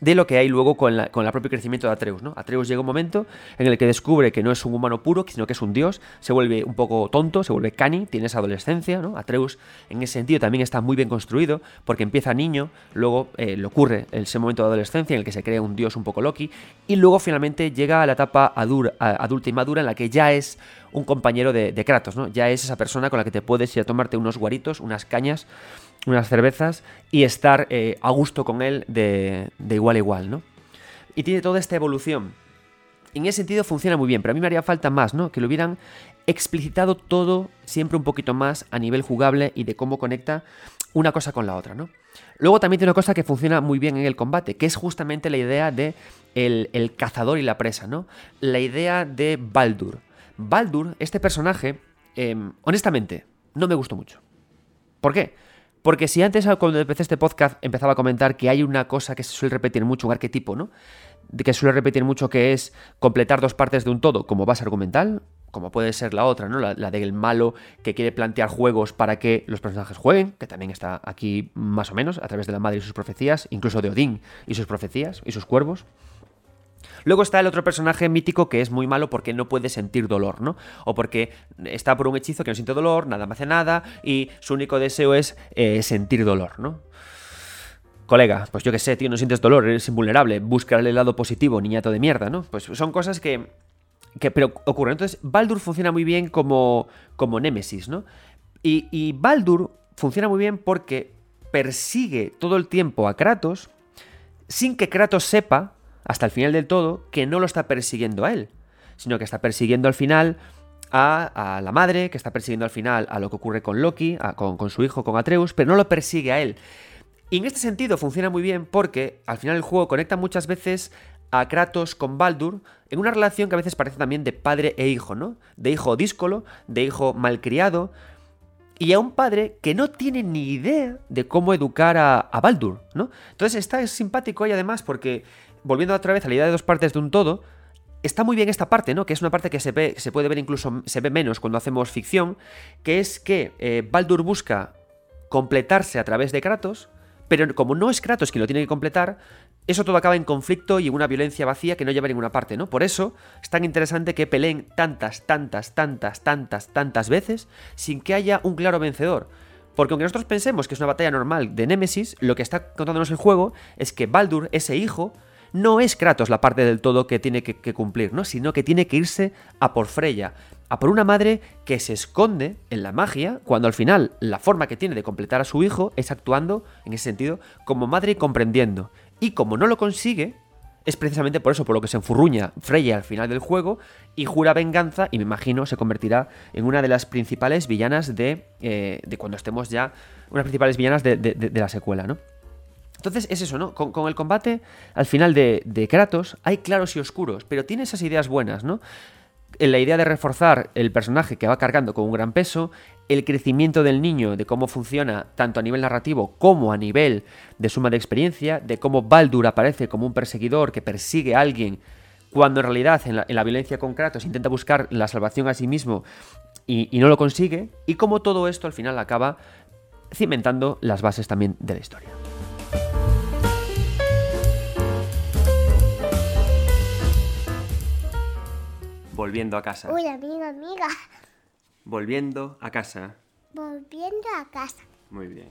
de lo que hay luego con, la- con el propio crecimiento de Atreus, ¿no? Atreus llega un momento en el que descubre que no es un humano puro, sino que es un dios, se vuelve un poco tonto, se vuelve cani, tiene esa adolescencia, ¿no? Atreus en ese sentido también está muy bien construido, porque empieza niño, luego eh, le ocurre ese momento de adolescencia en el que se crea un dios un poco Loki, y luego finalmente llega a la etapa adulta y madura en la que ya es un compañero de, de Kratos, ¿no? Ya es esa persona con la que te puedes ir a tomarte unos guaritos, unas cañas, unas cervezas y estar eh, a gusto con él de, igual a igual, ¿no? Y tiene toda esta evolución. En ese sentido funciona muy bien, pero a mí me haría falta más, ¿no? Que lo hubieran explicitado todo siempre un poquito más a nivel jugable y de cómo conecta una cosa con la otra, ¿no? Luego también tiene una cosa que funciona muy bien en el combate, que es justamente la idea de el, el cazador y la presa, ¿no? La idea de Baldur. Baldur, este personaje, em, honestamente, no me gustó mucho. ¿Por qué? Porque si antes cuando empecé este podcast empezaba a comentar que hay una cosa que se suele repetir mucho, un arquetipo, ¿no? De que suele repetir mucho que es completar dos partes de un todo como base argumental, como puede ser la otra, ¿no? La, la del malo que quiere plantear juegos para que los personajes jueguen, que también está aquí más o menos, a través de la madre y sus profecías, incluso de Odín y sus profecías y sus cuervos. Luego está el otro personaje mítico que es muy malo porque no puede sentir dolor, ¿no? O porque está por un hechizo que no siente dolor, nada más hace nada y su único deseo es eh, sentir dolor, ¿no? Colega, pues yo qué sé, tío, no sientes dolor, eres invulnerable, busca el lado positivo, niñato de mierda, ¿no? Pues son cosas que, que pero ocurren. Entonces, Baldur funciona muy bien como, como Némesis, ¿no? Y Baldur funciona muy bien porque persigue todo el tiempo a Kratos sin que Kratos sepa, hasta el final del todo, que no lo está persiguiendo a él, sino que está persiguiendo al final a, la madre, que está persiguiendo al final a lo que ocurre con Loki, a- con, su hijo, con Atreus, pero no lo persigue a él. Y en este sentido funciona muy bien porque al final el juego conecta muchas veces a Kratos con Baldur en una relación que a veces parece también de padre e hijo, ¿no? De hijo díscolo, de hijo malcriado, y a un padre que no tiene ni idea de cómo educar a, a Baldur, ¿no? Entonces está simpático y además porque, volviendo otra vez a la idea de dos partes de un todo, está muy bien esta parte, ¿no? Que es una parte que se se puede ver incluso, se ve menos cuando hacemos ficción, que es que eh, Baldur busca completarse a través de Kratos, pero como no es Kratos quien lo tiene que completar, eso todo acaba en conflicto y en una violencia vacía que no lleva a ninguna parte, ¿no? Por eso es tan interesante que peleen tantas, tantas, tantas, tantas, tantas veces sin que haya un claro vencedor. Porque aunque nosotros pensemos que es una batalla normal de Némesis, lo que está contándonos el juego es que Baldur, ese hijo, no es Kratos la parte del todo que tiene que, cumplir, ¿no? Sino que tiene que irse a por Freya, a por una madre que se esconde en la magia, cuando al final la forma que tiene de completar a su hijo es actuando, en ese sentido, como madre y comprendiendo. Y como no lo consigue, es precisamente por eso por lo que se enfurruña Freya al final del juego y jura venganza y me imagino se convertirá en una de las principales villanas de, eh, de cuando estemos ya, unas principales villanas de la secuela, ¿no? Entonces es eso, ¿no? Con, el combate al final de, de Kratos hay claros y oscuros, pero tiene esas ideas buenas, ¿no? La idea de reforzar el personaje que va cargando con un gran peso, el crecimiento del niño, de cómo funciona tanto a nivel narrativo como a nivel de suma de experiencia, de cómo Baldur aparece como un perseguidor que persigue a alguien cuando en realidad en la, en la violencia con Kratos intenta buscar la salvación a sí mismo y no lo consigue, y cómo todo esto al final acaba cimentando las bases también de la historia. Volviendo a casa. Uy, amiga, amiga. Volviendo a casa. Volviendo a casa. Muy bien.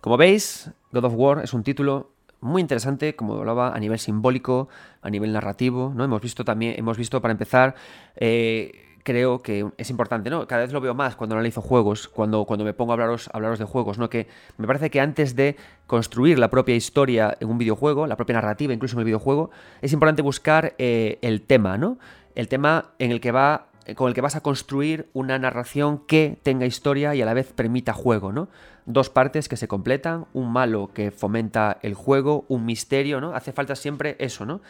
Como veis, God of War es un título muy interesante, como hablaba, a nivel simbólico, a nivel narrativo, ¿no? Hemos visto también, hemos visto para empezar, eh, creo que es importante, ¿no? Cada vez lo veo más cuando analizo juegos, cuando, cuando me pongo a hablaros, hablaros de juegos, ¿no? Que me parece que antes de construir la propia historia en un videojuego, la propia narrativa incluso en el videojuego, es importante buscar eh, el tema, ¿no? El tema en el que va con el que vas a construir una narración que tenga historia y a la vez permita juego, ¿no? Dos partes que se completan, un malo que fomenta el juego, un misterio, ¿no? Hace falta siempre eso, ¿no?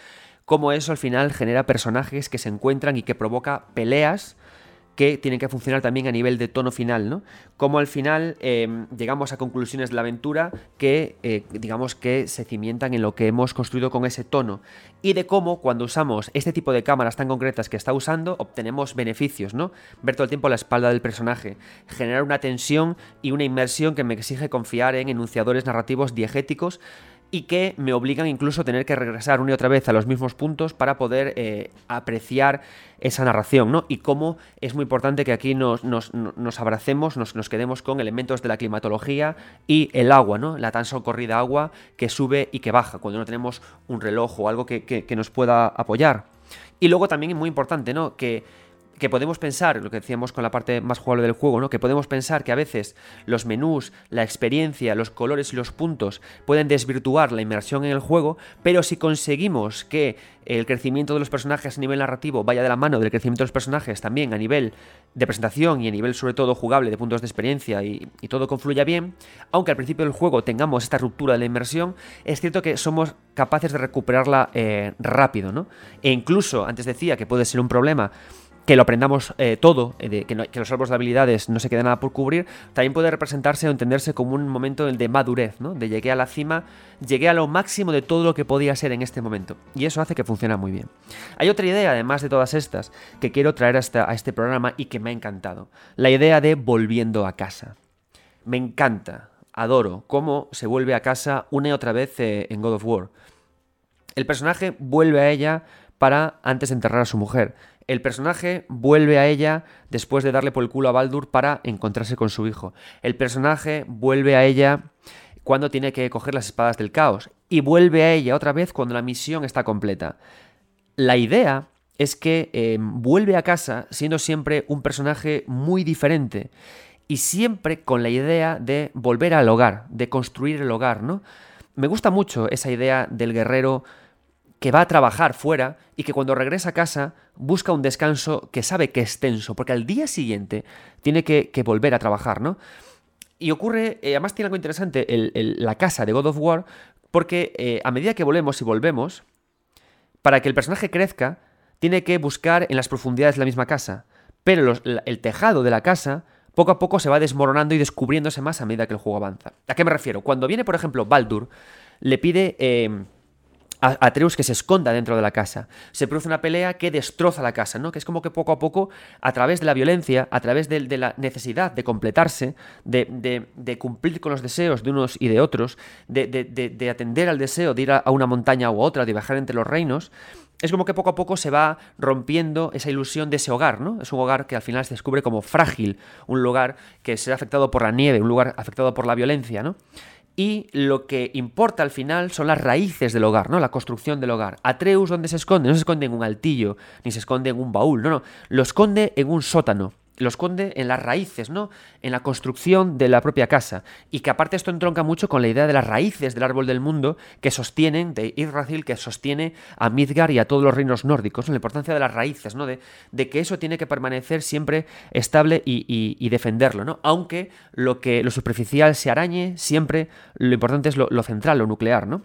Cómo eso al final genera personajes que se encuentran y que provoca peleas que tienen que funcionar también a nivel de tono final, ¿no? Como al final em, llegamos a conclusiones de la aventura que, eh, digamos, que se cimientan en lo que hemos construido con ese tono. Y de cómo cuando usamos este tipo de cámaras tan concretas que está usando, obtenemos beneficios, ¿no? Ver todo el tiempo la espalda del personaje, generar una tensión y una inmersión que me exige confiar en enunciadores narrativos diegéticos y que me obligan incluso a tener que regresar una y otra vez a los mismos puntos para poder eh, apreciar esa narración, ¿no? Y cómo es muy importante que aquí nos, abracemos, nos, quedemos con elementos de la climatología y el agua, ¿no? La tan socorrida agua que sube y que baja, cuando no tenemos un reloj o algo que, que nos pueda apoyar. Y luego también es muy importante, ¿no? Que que podemos pensar, lo que decíamos con la parte más jugable del juego, ¿no? Que podemos pensar que a veces los menús, la experiencia, los colores y los puntos pueden desvirtuar la inmersión en el juego, pero si conseguimos que el crecimiento de los personajes a nivel narrativo vaya de la mano del crecimiento de los personajes también a nivel de presentación y a nivel sobre todo jugable de puntos de experiencia y, todo confluya bien, aunque al principio del juego tengamos esta ruptura de la inmersión, es cierto que somos capaces de recuperarla eh, rápido, ¿no? E incluso, antes decía que puede ser un problema que lo aprendamos eh, todo, eh, que, los árboles de habilidades no se quede nada por cubrir, también puede representarse o entenderse como un momento de madurez, ¿no? De llegué a la cima, llegué a lo máximo de todo lo que podía ser en este momento. Y eso hace que funcione muy bien. Hay otra idea, además de todas estas, que quiero traer hasta a este programa y que me ha encantado. La idea de volviendo a casa. Me encanta, adoro cómo se vuelve a casa una y otra vez eh, en God of War. El personaje vuelve a ella para antes de enterrar a su mujer el personaje vuelve a ella después de darle por el culo a Baldur para encontrarse con su hijo. El personaje vuelve a ella cuando tiene que coger las espadas del caos. Y vuelve a ella otra vez cuando la misión está completa. La idea es que eh, vuelve a casa siendo siempre un personaje muy diferente. Y siempre con la idea de volver al hogar, de construir el hogar, ¿no? Me gusta mucho esa idea del guerrero que va a trabajar fuera y que cuando regresa a casa busca un descanso que sabe que es tenso, porque al día siguiente tiene que, volver a trabajar, ¿no? Y ocurre, eh, además tiene algo interesante, la casa de God of War, porque eh, a medida que volvemos y volvemos, para que el personaje crezca, tiene que buscar en las profundidades de la misma casa. Pero el tejado de la casa poco a poco se va desmoronando y descubriéndose más a medida que el juego avanza. ¿A qué me refiero? Cuando viene, por ejemplo, Baldur, le pide eh, Atreus que se esconda dentro de la casa. Se produce una pelea que destroza la casa, ¿no? Que es como que poco a poco, a través de la violencia, a través de, la necesidad de completarse, de, cumplir con los deseos de unos y de otros, de, atender al deseo de ir a, una montaña u otra, de viajar entre los reinos, es como que poco a poco se va rompiendo esa ilusión de ese hogar, ¿no? Es un hogar que al final se descubre como frágil, un lugar que será afectado por la nieve, un lugar afectado por la violencia, ¿no? Y lo que importa al final son las raíces del hogar, ¿no? La construcción del hogar. Atreus, ¿dónde se esconde? No se esconde en un altillo, ni se esconde en un baúl, no, no. Lo esconde en un sótano lo esconde en las raíces, ¿no? En la construcción de la propia casa. Y que aparte esto entronca mucho con la idea de las raíces del árbol del mundo que sostienen, de Yggdrasil, que sostiene a Midgar y a todos los reinos nórdicos, la importancia de las raíces, ¿no? De, que eso tiene que permanecer siempre estable y, defenderlo, ¿no? Aunque lo que lo superficial se arañe, siempre lo importante es lo, lo central, lo nuclear, ¿no?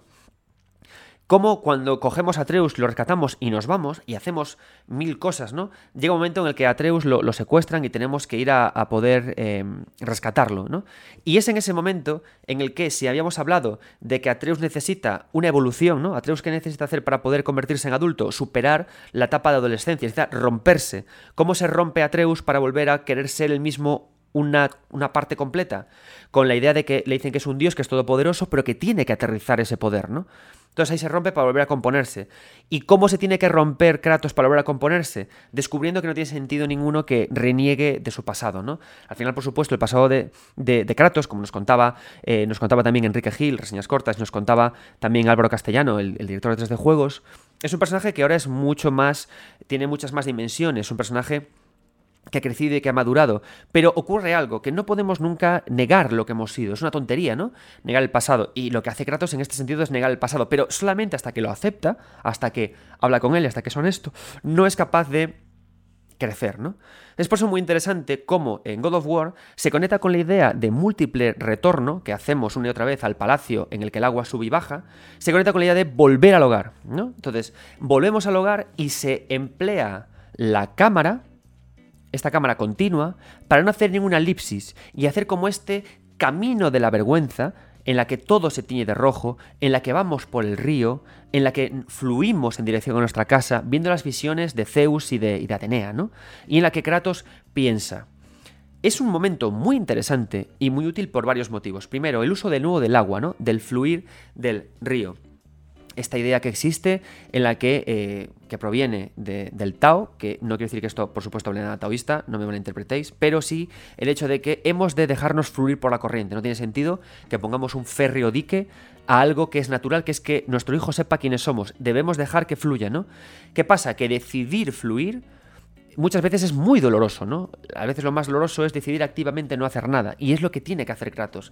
Como cuando cogemos a Atreus, lo rescatamos y nos vamos y hacemos mil cosas, ¿no? Llega un momento en el que Atreus lo, secuestran y tenemos que ir a, poder em, rescatarlo, ¿no? Y es en ese momento en el que, si habíamos hablado de que Atreus necesita una evolución, ¿no? Atreus, ¿qué necesita hacer para poder convertirse en adulto? Superar la etapa de adolescencia, necesita romperse. ¿Cómo se rompe Atreus para volver a querer ser el mismo una, parte completa, con la idea de que le dicen que es un dios, que es todopoderoso, pero que tiene que aterrizar ese poder, ¿no? Entonces ahí se rompe para volver a componerse. ¿Y cómo se tiene que romper Kratos para volver a componerse? Descubriendo que no tiene sentido ninguno que reniegue de su pasado, ¿no? Al final, por supuesto, el pasado de, Kratos, como nos contaba, eh, nos contaba también Enrique Gil, reseñas cortas, nos contaba también Álvaro Castellano, el, director de 3D Juegos, es un personaje que ahora es mucho más, tiene muchas más dimensiones, un personaje que ha crecido y que ha madurado. Pero ocurre algo, que no podemos nunca negar lo que hemos sido. Es una tontería, ¿no? Negar el pasado. Y lo que hace Kratos en este sentido es negar el pasado. Pero solamente hasta que lo acepta, hasta que habla con él, hasta que es honesto, no es capaz de crecer, ¿no? Es por eso muy interesante cómo en God of War se conecta con la idea de múltiple retorno que hacemos una y otra vez al palacio en el que el agua sube y baja, se conecta con la idea de volver al hogar, ¿no? Entonces, volvemos al hogar y se emplea la cámara esta cámara continua para no hacer ninguna elipsis y hacer como este camino de la vergüenza en la que todo se tiñe de rojo, en la que vamos por el río, en la que fluimos en dirección a nuestra casa, viendo las visiones de Zeus y de, y Atenea, ¿no? Y en la que Kratos piensa. Es un momento muy interesante y muy útil por varios motivos. Primero, el uso de nuevo del agua, ¿no? Del fluir del río esta idea que existe en la que, eh, que proviene del Tao, que no quiero decir que esto, por supuesto, hable nada taoísta, no me malinterpretéis, pero sí el hecho de que hemos de dejarnos fluir por la corriente. No tiene sentido que pongamos un férreo dique a algo que es natural, que es que nuestro hijo sepa quiénes somos. Debemos dejar que fluya, ¿no? ¿Qué pasa? Que decidir fluir muchas veces es muy doloroso, ¿no? A veces lo más doloroso es decidir activamente no hacer nada, y es lo que tiene que hacer Kratos.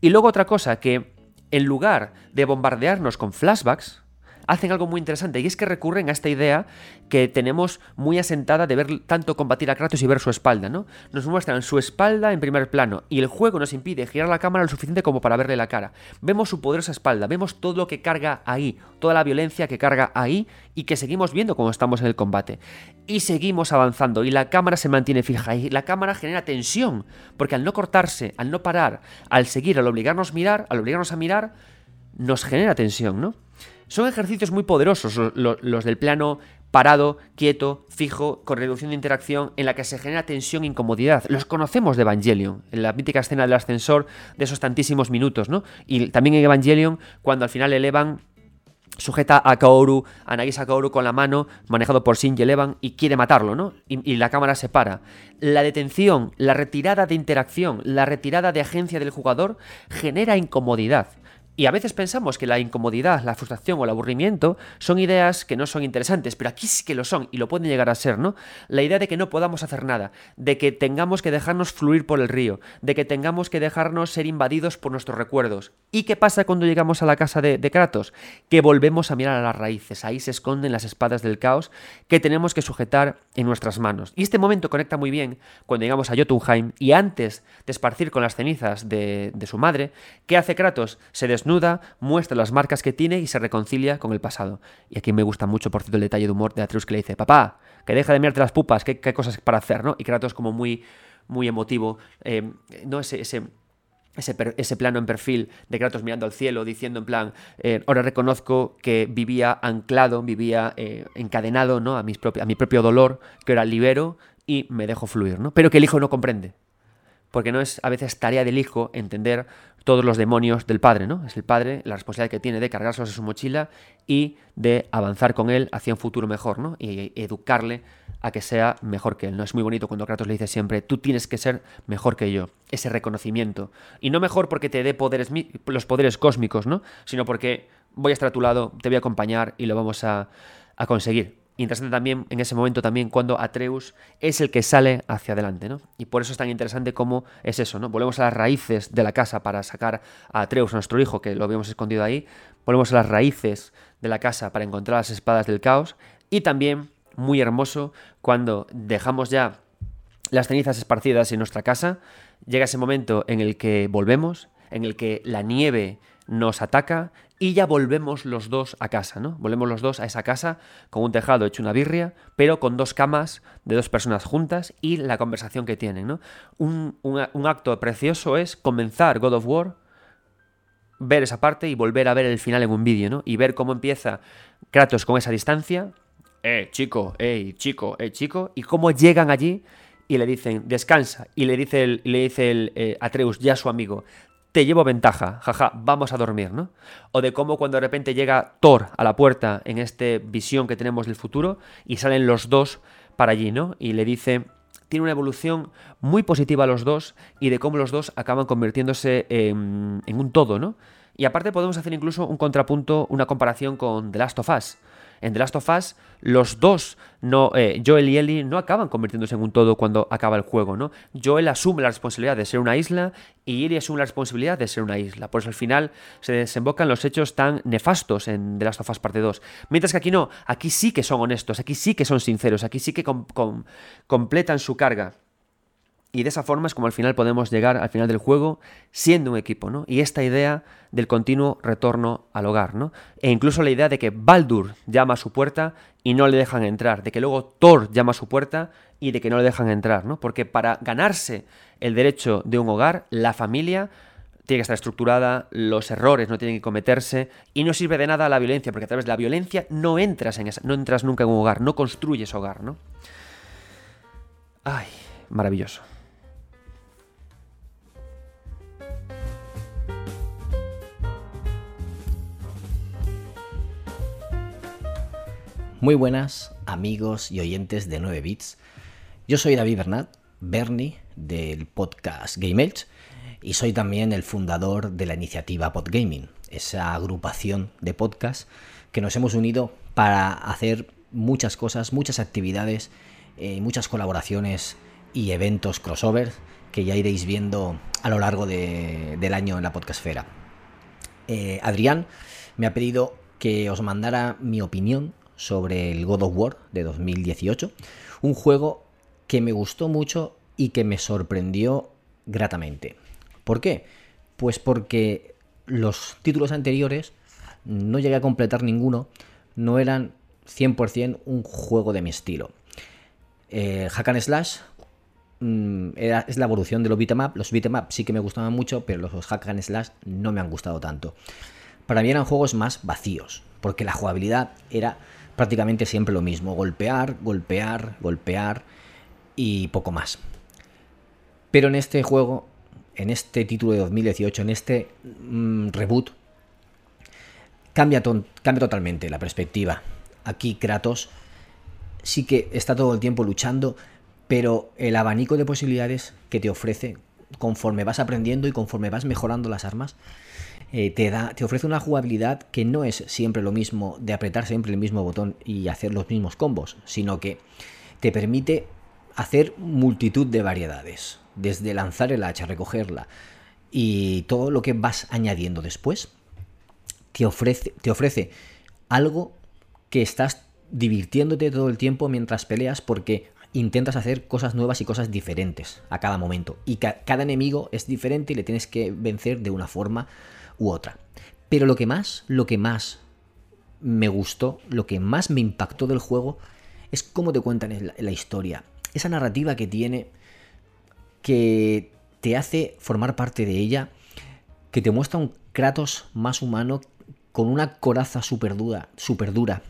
Y luego otra cosa que en lugar de bombardearnos con flashbacks, hacen algo muy interesante y es que recurren a esta idea que tenemos muy asentada de ver tanto combatir a Kratos y ver su espalda, ¿no? Nos muestran su espalda en primer plano y el juego nos impide girar la cámara lo suficiente como para verle la cara. Vemos su poderosa espalda, vemos todo lo que carga ahí, toda la violencia que carga ahí y que seguimos viendo cuando estamos en el combate. Y seguimos avanzando y la cámara se mantiene fija y la cámara genera tensión, porque al no cortarse, al no parar, al seguir, al obligarnos a mirar, al obligarnos a mirar, nos genera tensión, ¿no? Son ejercicios muy poderosos los, del plano parado, quieto, fijo, con reducción de interacción, en la que se genera tensión e incomodidad. Los conocemos de Evangelion, en la mítica escena del ascensor de esos tantísimos minutos, ¿no? Y también en Evangelion, cuando al final elevan sujeta a Kaoru, a Nagisa Kaoru con la mano, manejado por Shinji Elevan, y quiere matarlo, ¿no? Y, y, la cámara se para. La detención, la retirada de interacción, la retirada de agencia del jugador genera incomodidad. Y a veces pensamos que la incomodidad, la frustración o el aburrimiento son ideas que no son interesantes, pero aquí sí que lo son y lo pueden llegar a ser, ¿no? La idea de que no podamos hacer nada, de que tengamos que dejarnos fluir por el río, de que tengamos que dejarnos ser invadidos por nuestros recuerdos. ¿Y qué pasa cuando llegamos a la casa de, Kratos? Que volvemos a mirar a las raíces, ahí se esconden las espadas del caos que tenemos que sujetar en nuestras manos. Y este momento conecta muy bien cuando llegamos a Jotunheim y antes de esparcir con las cenizas de, de su madre, ¿qué hace Kratos? Se desnuda muestra las marcas que tiene y se reconcilia con el pasado. Y aquí me gusta mucho, por cierto, el detalle de humor de Atreus que le dice, papá, que deja de mirarte las pupas, qué, qué cosas para hacer, ¿no? Y Kratos como muy, muy emotivo, eh, ¿no? Ese, ese ese, plano en perfil de Kratos mirando al cielo, diciendo en plan, eh, ahora reconozco que vivía anclado, vivía eh, encadenado ¿no? a, mis a mi propio dolor, que ahora libero y me dejo fluir, ¿no? Pero que el hijo no comprende porque no es a veces tarea del hijo entender todos los demonios del padre, ¿no? Es el padre la responsabilidad que tiene de cargarse a su mochila y de avanzar con él hacia un futuro mejor, ¿no? Y educarle a que sea mejor que él, ¿no? Es muy bonito cuando Kratos le dice siempre, tú tienes que ser mejor que yo, ese reconocimiento. Y no mejor porque te dé poderes, los poderes cósmicos, ¿no? Sino porque voy a estar a tu lado, te voy a acompañar y lo vamos a, a conseguir interesante también en ese momento también cuando Atreus es el que sale hacia adelante, ¿no? Y por eso es tan interesante como es eso, ¿no? Volvemos a las raíces de la casa para sacar a Atreus, a nuestro hijo, que lo habíamos escondido ahí. Volvemos a las raíces de la casa para encontrar las espadas del caos. Y también, muy hermoso, cuando dejamos ya las cenizas esparcidas en nuestra casa, llega ese momento en el que volvemos, en el que la nieve nos ataca y ya volvemos los dos a casa, ¿no? Volvemos los dos a esa casa con un tejado hecho una birria, pero con dos camas de dos personas juntas y la conversación que tienen, ¿no? Un, acto precioso es comenzar God of War, ver esa parte y volver a ver el final en un vídeo, ¿no? Y ver cómo empieza Kratos con esa distancia, eh, chico, eh, chico, eh, chico, y cómo llegan allí y le dicen, descansa, y le dice el, le dice el eh, Atreus, ya su amigo, te llevo ventaja, jaja, vamos a dormir, ¿no? O de cómo cuando de repente llega Thor a la puerta en esta visión que tenemos del futuro y salen los dos para allí, ¿no? Y le dice, tiene una evolución muy positiva a los dos y de cómo los dos acaban convirtiéndose en, en un todo, ¿no? Y aparte podemos hacer incluso un contrapunto, una comparación con The Last of Us, En The Last of Us, los dos, no, eh, Joel y Ellie, no acaban convirtiéndose en un todo cuando acaba el juego, ¿no? Joel asume la responsabilidad de ser una isla y Ellie asume la responsabilidad de ser una isla. Por eso al final se desembocan los hechos tan nefastos en The Last of Us Parte 2. Mientras que aquí no, aquí sí que son honestos, aquí sí que son sinceros, aquí sí que completan su carga. Y de esa forma es como al final podemos llegar al final del juego siendo un equipo, ¿no? Y esta idea del continuo retorno al hogar, ¿no? E incluso la idea de que Baldur llama a su puerta y no le dejan entrar, de que luego Thor llama a su puerta y de que no le dejan entrar, ¿no? Porque para ganarse el derecho de un hogar, la familia tiene que estar estructurada, los errores no tienen que cometerse y no sirve de nada la violencia, porque a través de la violencia no entras en esa, no entras nunca en un hogar, no construyes hogar, ¿no? Ay, maravilloso. Muy buenas amigos y oyentes de 9 bits. Yo soy David Bernat, Bernie del podcast Game Edge y soy también el fundador de la iniciativa Podgaming, esa agrupación de podcasts que nos hemos unido para hacer muchas cosas, muchas actividades, eh, muchas colaboraciones y eventos crossover que ya iréis viendo a lo largo del año en la podcastfera. Eh, Adrián me ha pedido que os mandara mi opinión sobre el God of War de 2018. Un juego que me gustó mucho y que me sorprendió gratamente. ¿Por qué? Pues porque los títulos anteriores, no llegué a completar ninguno, no eran 100% un juego de mi estilo. Eh, Hack and Slash mm, es la evolución de los beat'em Los beat'em sí que me gustaban mucho, pero los Hack and Slash no me han gustado tanto. Para mí eran juegos más vacíos, porque la jugabilidad era prácticamente siempre lo mismo, golpear, golpear, golpear y poco más. Pero en este juego, en este título de 2018, en este mm, reboot, cambia, cambia totalmente la perspectiva. Aquí Kratos sí que está todo el tiempo luchando, pero el abanico de posibilidades que te ofrece conforme vas aprendiendo y conforme vas mejorando las armas eh, te, da, te ofrece una jugabilidad que no es siempre lo mismo de apretar siempre el mismo botón y hacer los mismos combos, sino que te permite hacer multitud de variedades, desde lanzar el hacha, recogerla y todo lo que vas añadiendo después, te ofrece, te ofrece algo que estás divirtiéndote todo el tiempo mientras peleas porque intentas hacer cosas nuevas y cosas diferentes a cada momento. Y cada enemigo es diferente y le tienes que vencer de una forma otra. Pero lo que más, lo que más me gustó, lo que más me impactó del juego es cómo te cuentan la, historia. Esa narrativa que tiene, que te hace formar parte de ella, que te muestra un Kratos más humano con una coraza súper dura, super dura,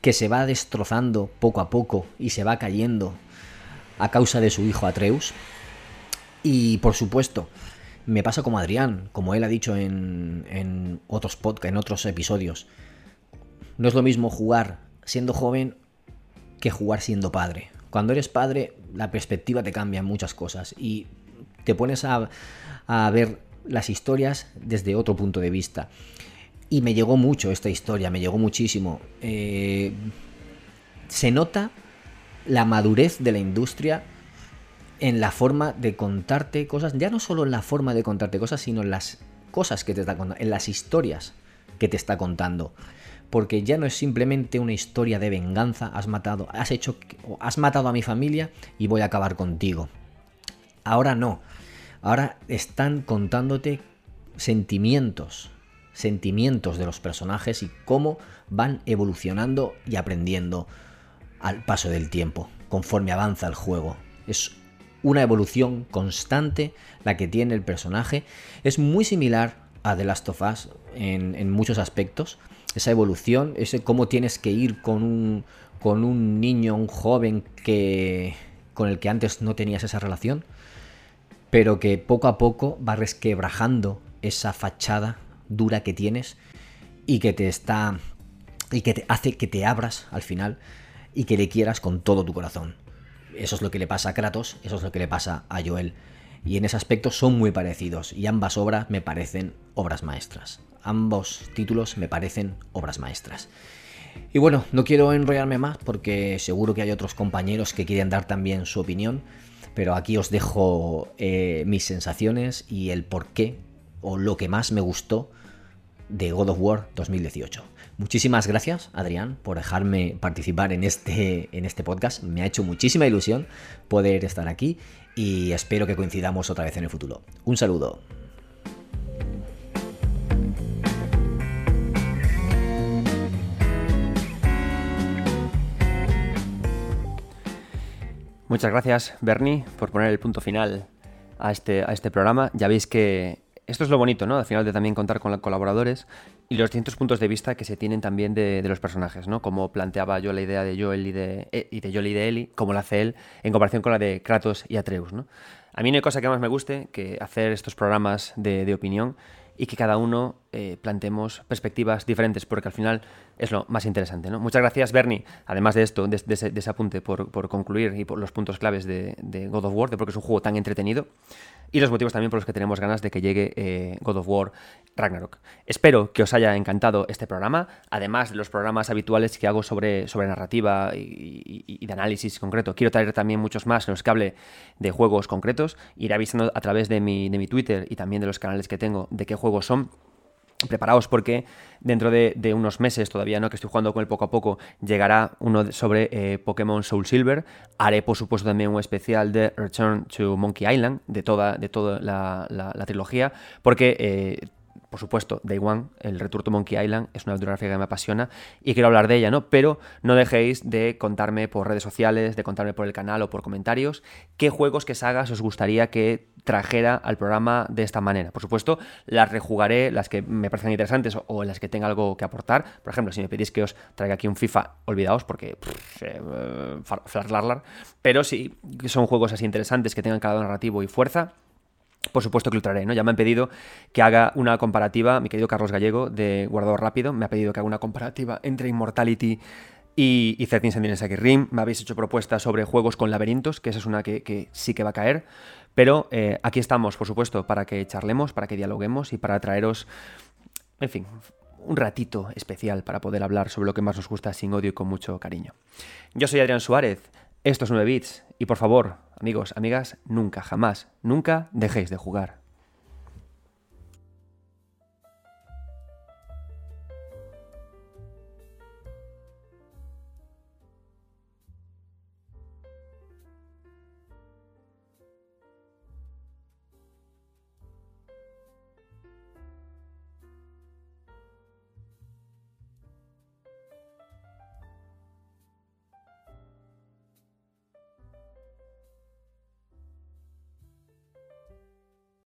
que se va destrozando poco a poco y se va cayendo a causa de su hijo Atreus. Y por supuesto, me pasa como Adrián, como él ha dicho en, otros podcasts, en otros episodios. No es lo mismo jugar siendo joven que jugar siendo padre. Cuando eres padre, la perspectiva te cambia en muchas cosas y te pones a, ver las historias desde otro punto de vista. Y me llegó mucho esta historia, me llegó muchísimo. Eh, se nota la madurez de la industria en la forma de contarte cosas, ya no solo en la forma de contarte cosas, sino en las cosas que te está contando, en las historias que te está contando. Porque ya no es simplemente una historia de venganza, has matado, has hecho, has matado a mi familia y voy a acabar contigo. Ahora no. Ahora están contándote sentimientos, sentimientos de los personajes y cómo van evolucionando y aprendiendo al paso del tiempo, conforme avanza el juego. Es una evolución constante la que tiene el personaje. Es muy similar a The Last of Us en, muchos aspectos. Esa evolución, ese cómo tienes que ir con un, con un niño, un joven que con el que antes no tenías esa relación, pero que poco a poco va resquebrajando esa fachada dura que tienes y que te está y que te hace que te abras al final y que le quieras con todo tu corazón. Eso es lo que le pasa a Kratos, eso es lo que le pasa a Joel. Y en ese aspecto son muy parecidos y ambas obras me parecen obras maestras. Ambos títulos me parecen obras maestras. Y bueno, no quiero enrollarme más porque seguro que hay otros compañeros que quieren dar también su opinión, pero aquí os dejo eh, mis sensaciones y el por qué o lo que más me gustó de God of War 2018. Muchísimas gracias, Adrián, por dejarme participar en este, en este podcast. Me ha hecho muchísima ilusión poder estar aquí y espero que coincidamos otra vez en el futuro. Un saludo. Muchas gracias, Bernie, por poner el punto final a este, a este programa. Ya veis que esto es lo bonito, ¿no? Al final de también contar con colaboradores y los distintos puntos de vista que se tienen también de, los personajes, ¿no? Como planteaba yo la idea de Joel y de, eh, y de Joel y de como la hace él, en comparación con la de Kratos y Atreus, ¿no? A mí no hay cosa que más me guste que hacer estos programas de, opinión y que cada uno eh, planteemos perspectivas diferentes, porque al final es lo más interesante. ¿no? Muchas gracias, Bernie, además de esto, de, ese, apunte, por, concluir y por los puntos claves de, de God of War, de porque es un juego tan entretenido y los motivos también por los que tenemos ganas de que llegue eh, God of War Ragnarok. Espero que os haya encantado este programa, además de los programas habituales que hago sobre, sobre narrativa y, de análisis concreto. Quiero traer también muchos más en los que hable de juegos concretos, iré avisando a través de mi, de mi Twitter y también de los canales que tengo de qué juegos son preparaos porque dentro de, unos meses todavía no que estoy jugando con él poco a poco llegará uno sobre eh, Pokémon Soul Silver. Haré por supuesto también un especial de Return to Monkey Island de toda, de toda la, trilogía porque eh, por supuesto, Day One, el Return to Monkey Island, es una aventura gráfica que me apasiona y quiero hablar de ella, ¿no? Pero no dejéis de contarme por redes sociales, de contarme por el canal o por comentarios qué juegos, qué sagas os gustaría que trajera al programa de esta manera. Por supuesto, las rejugaré, las que me parecen interesantes o, las que tenga algo que aportar. Por ejemplo, si me pedís que os traiga aquí un FIFA, olvidaos porque eh, pero si son juegos así interesantes que tengan cada narrativo y fuerza, por supuesto que lo traeré, ¿no? Ya me han pedido que haga una comparativa, mi querido Carlos Gallego de Guardador Rápido, me ha pedido que haga una comparativa entre Immortality y, y 13 Sentinels Rim. Me habéis hecho propuestas sobre juegos con laberintos, que esa es una que, sí que va a caer. Pero eh, aquí estamos, por supuesto, para que charlemos, para que dialoguemos y para traeros, en fin, un ratito especial para poder hablar sobre lo que más nos gusta sin odio y con mucho cariño. Yo soy Adrián Suárez, esto es 9 Bits y por favor, amigos, amigas, nunca, jamás, nunca dejéis de jugar.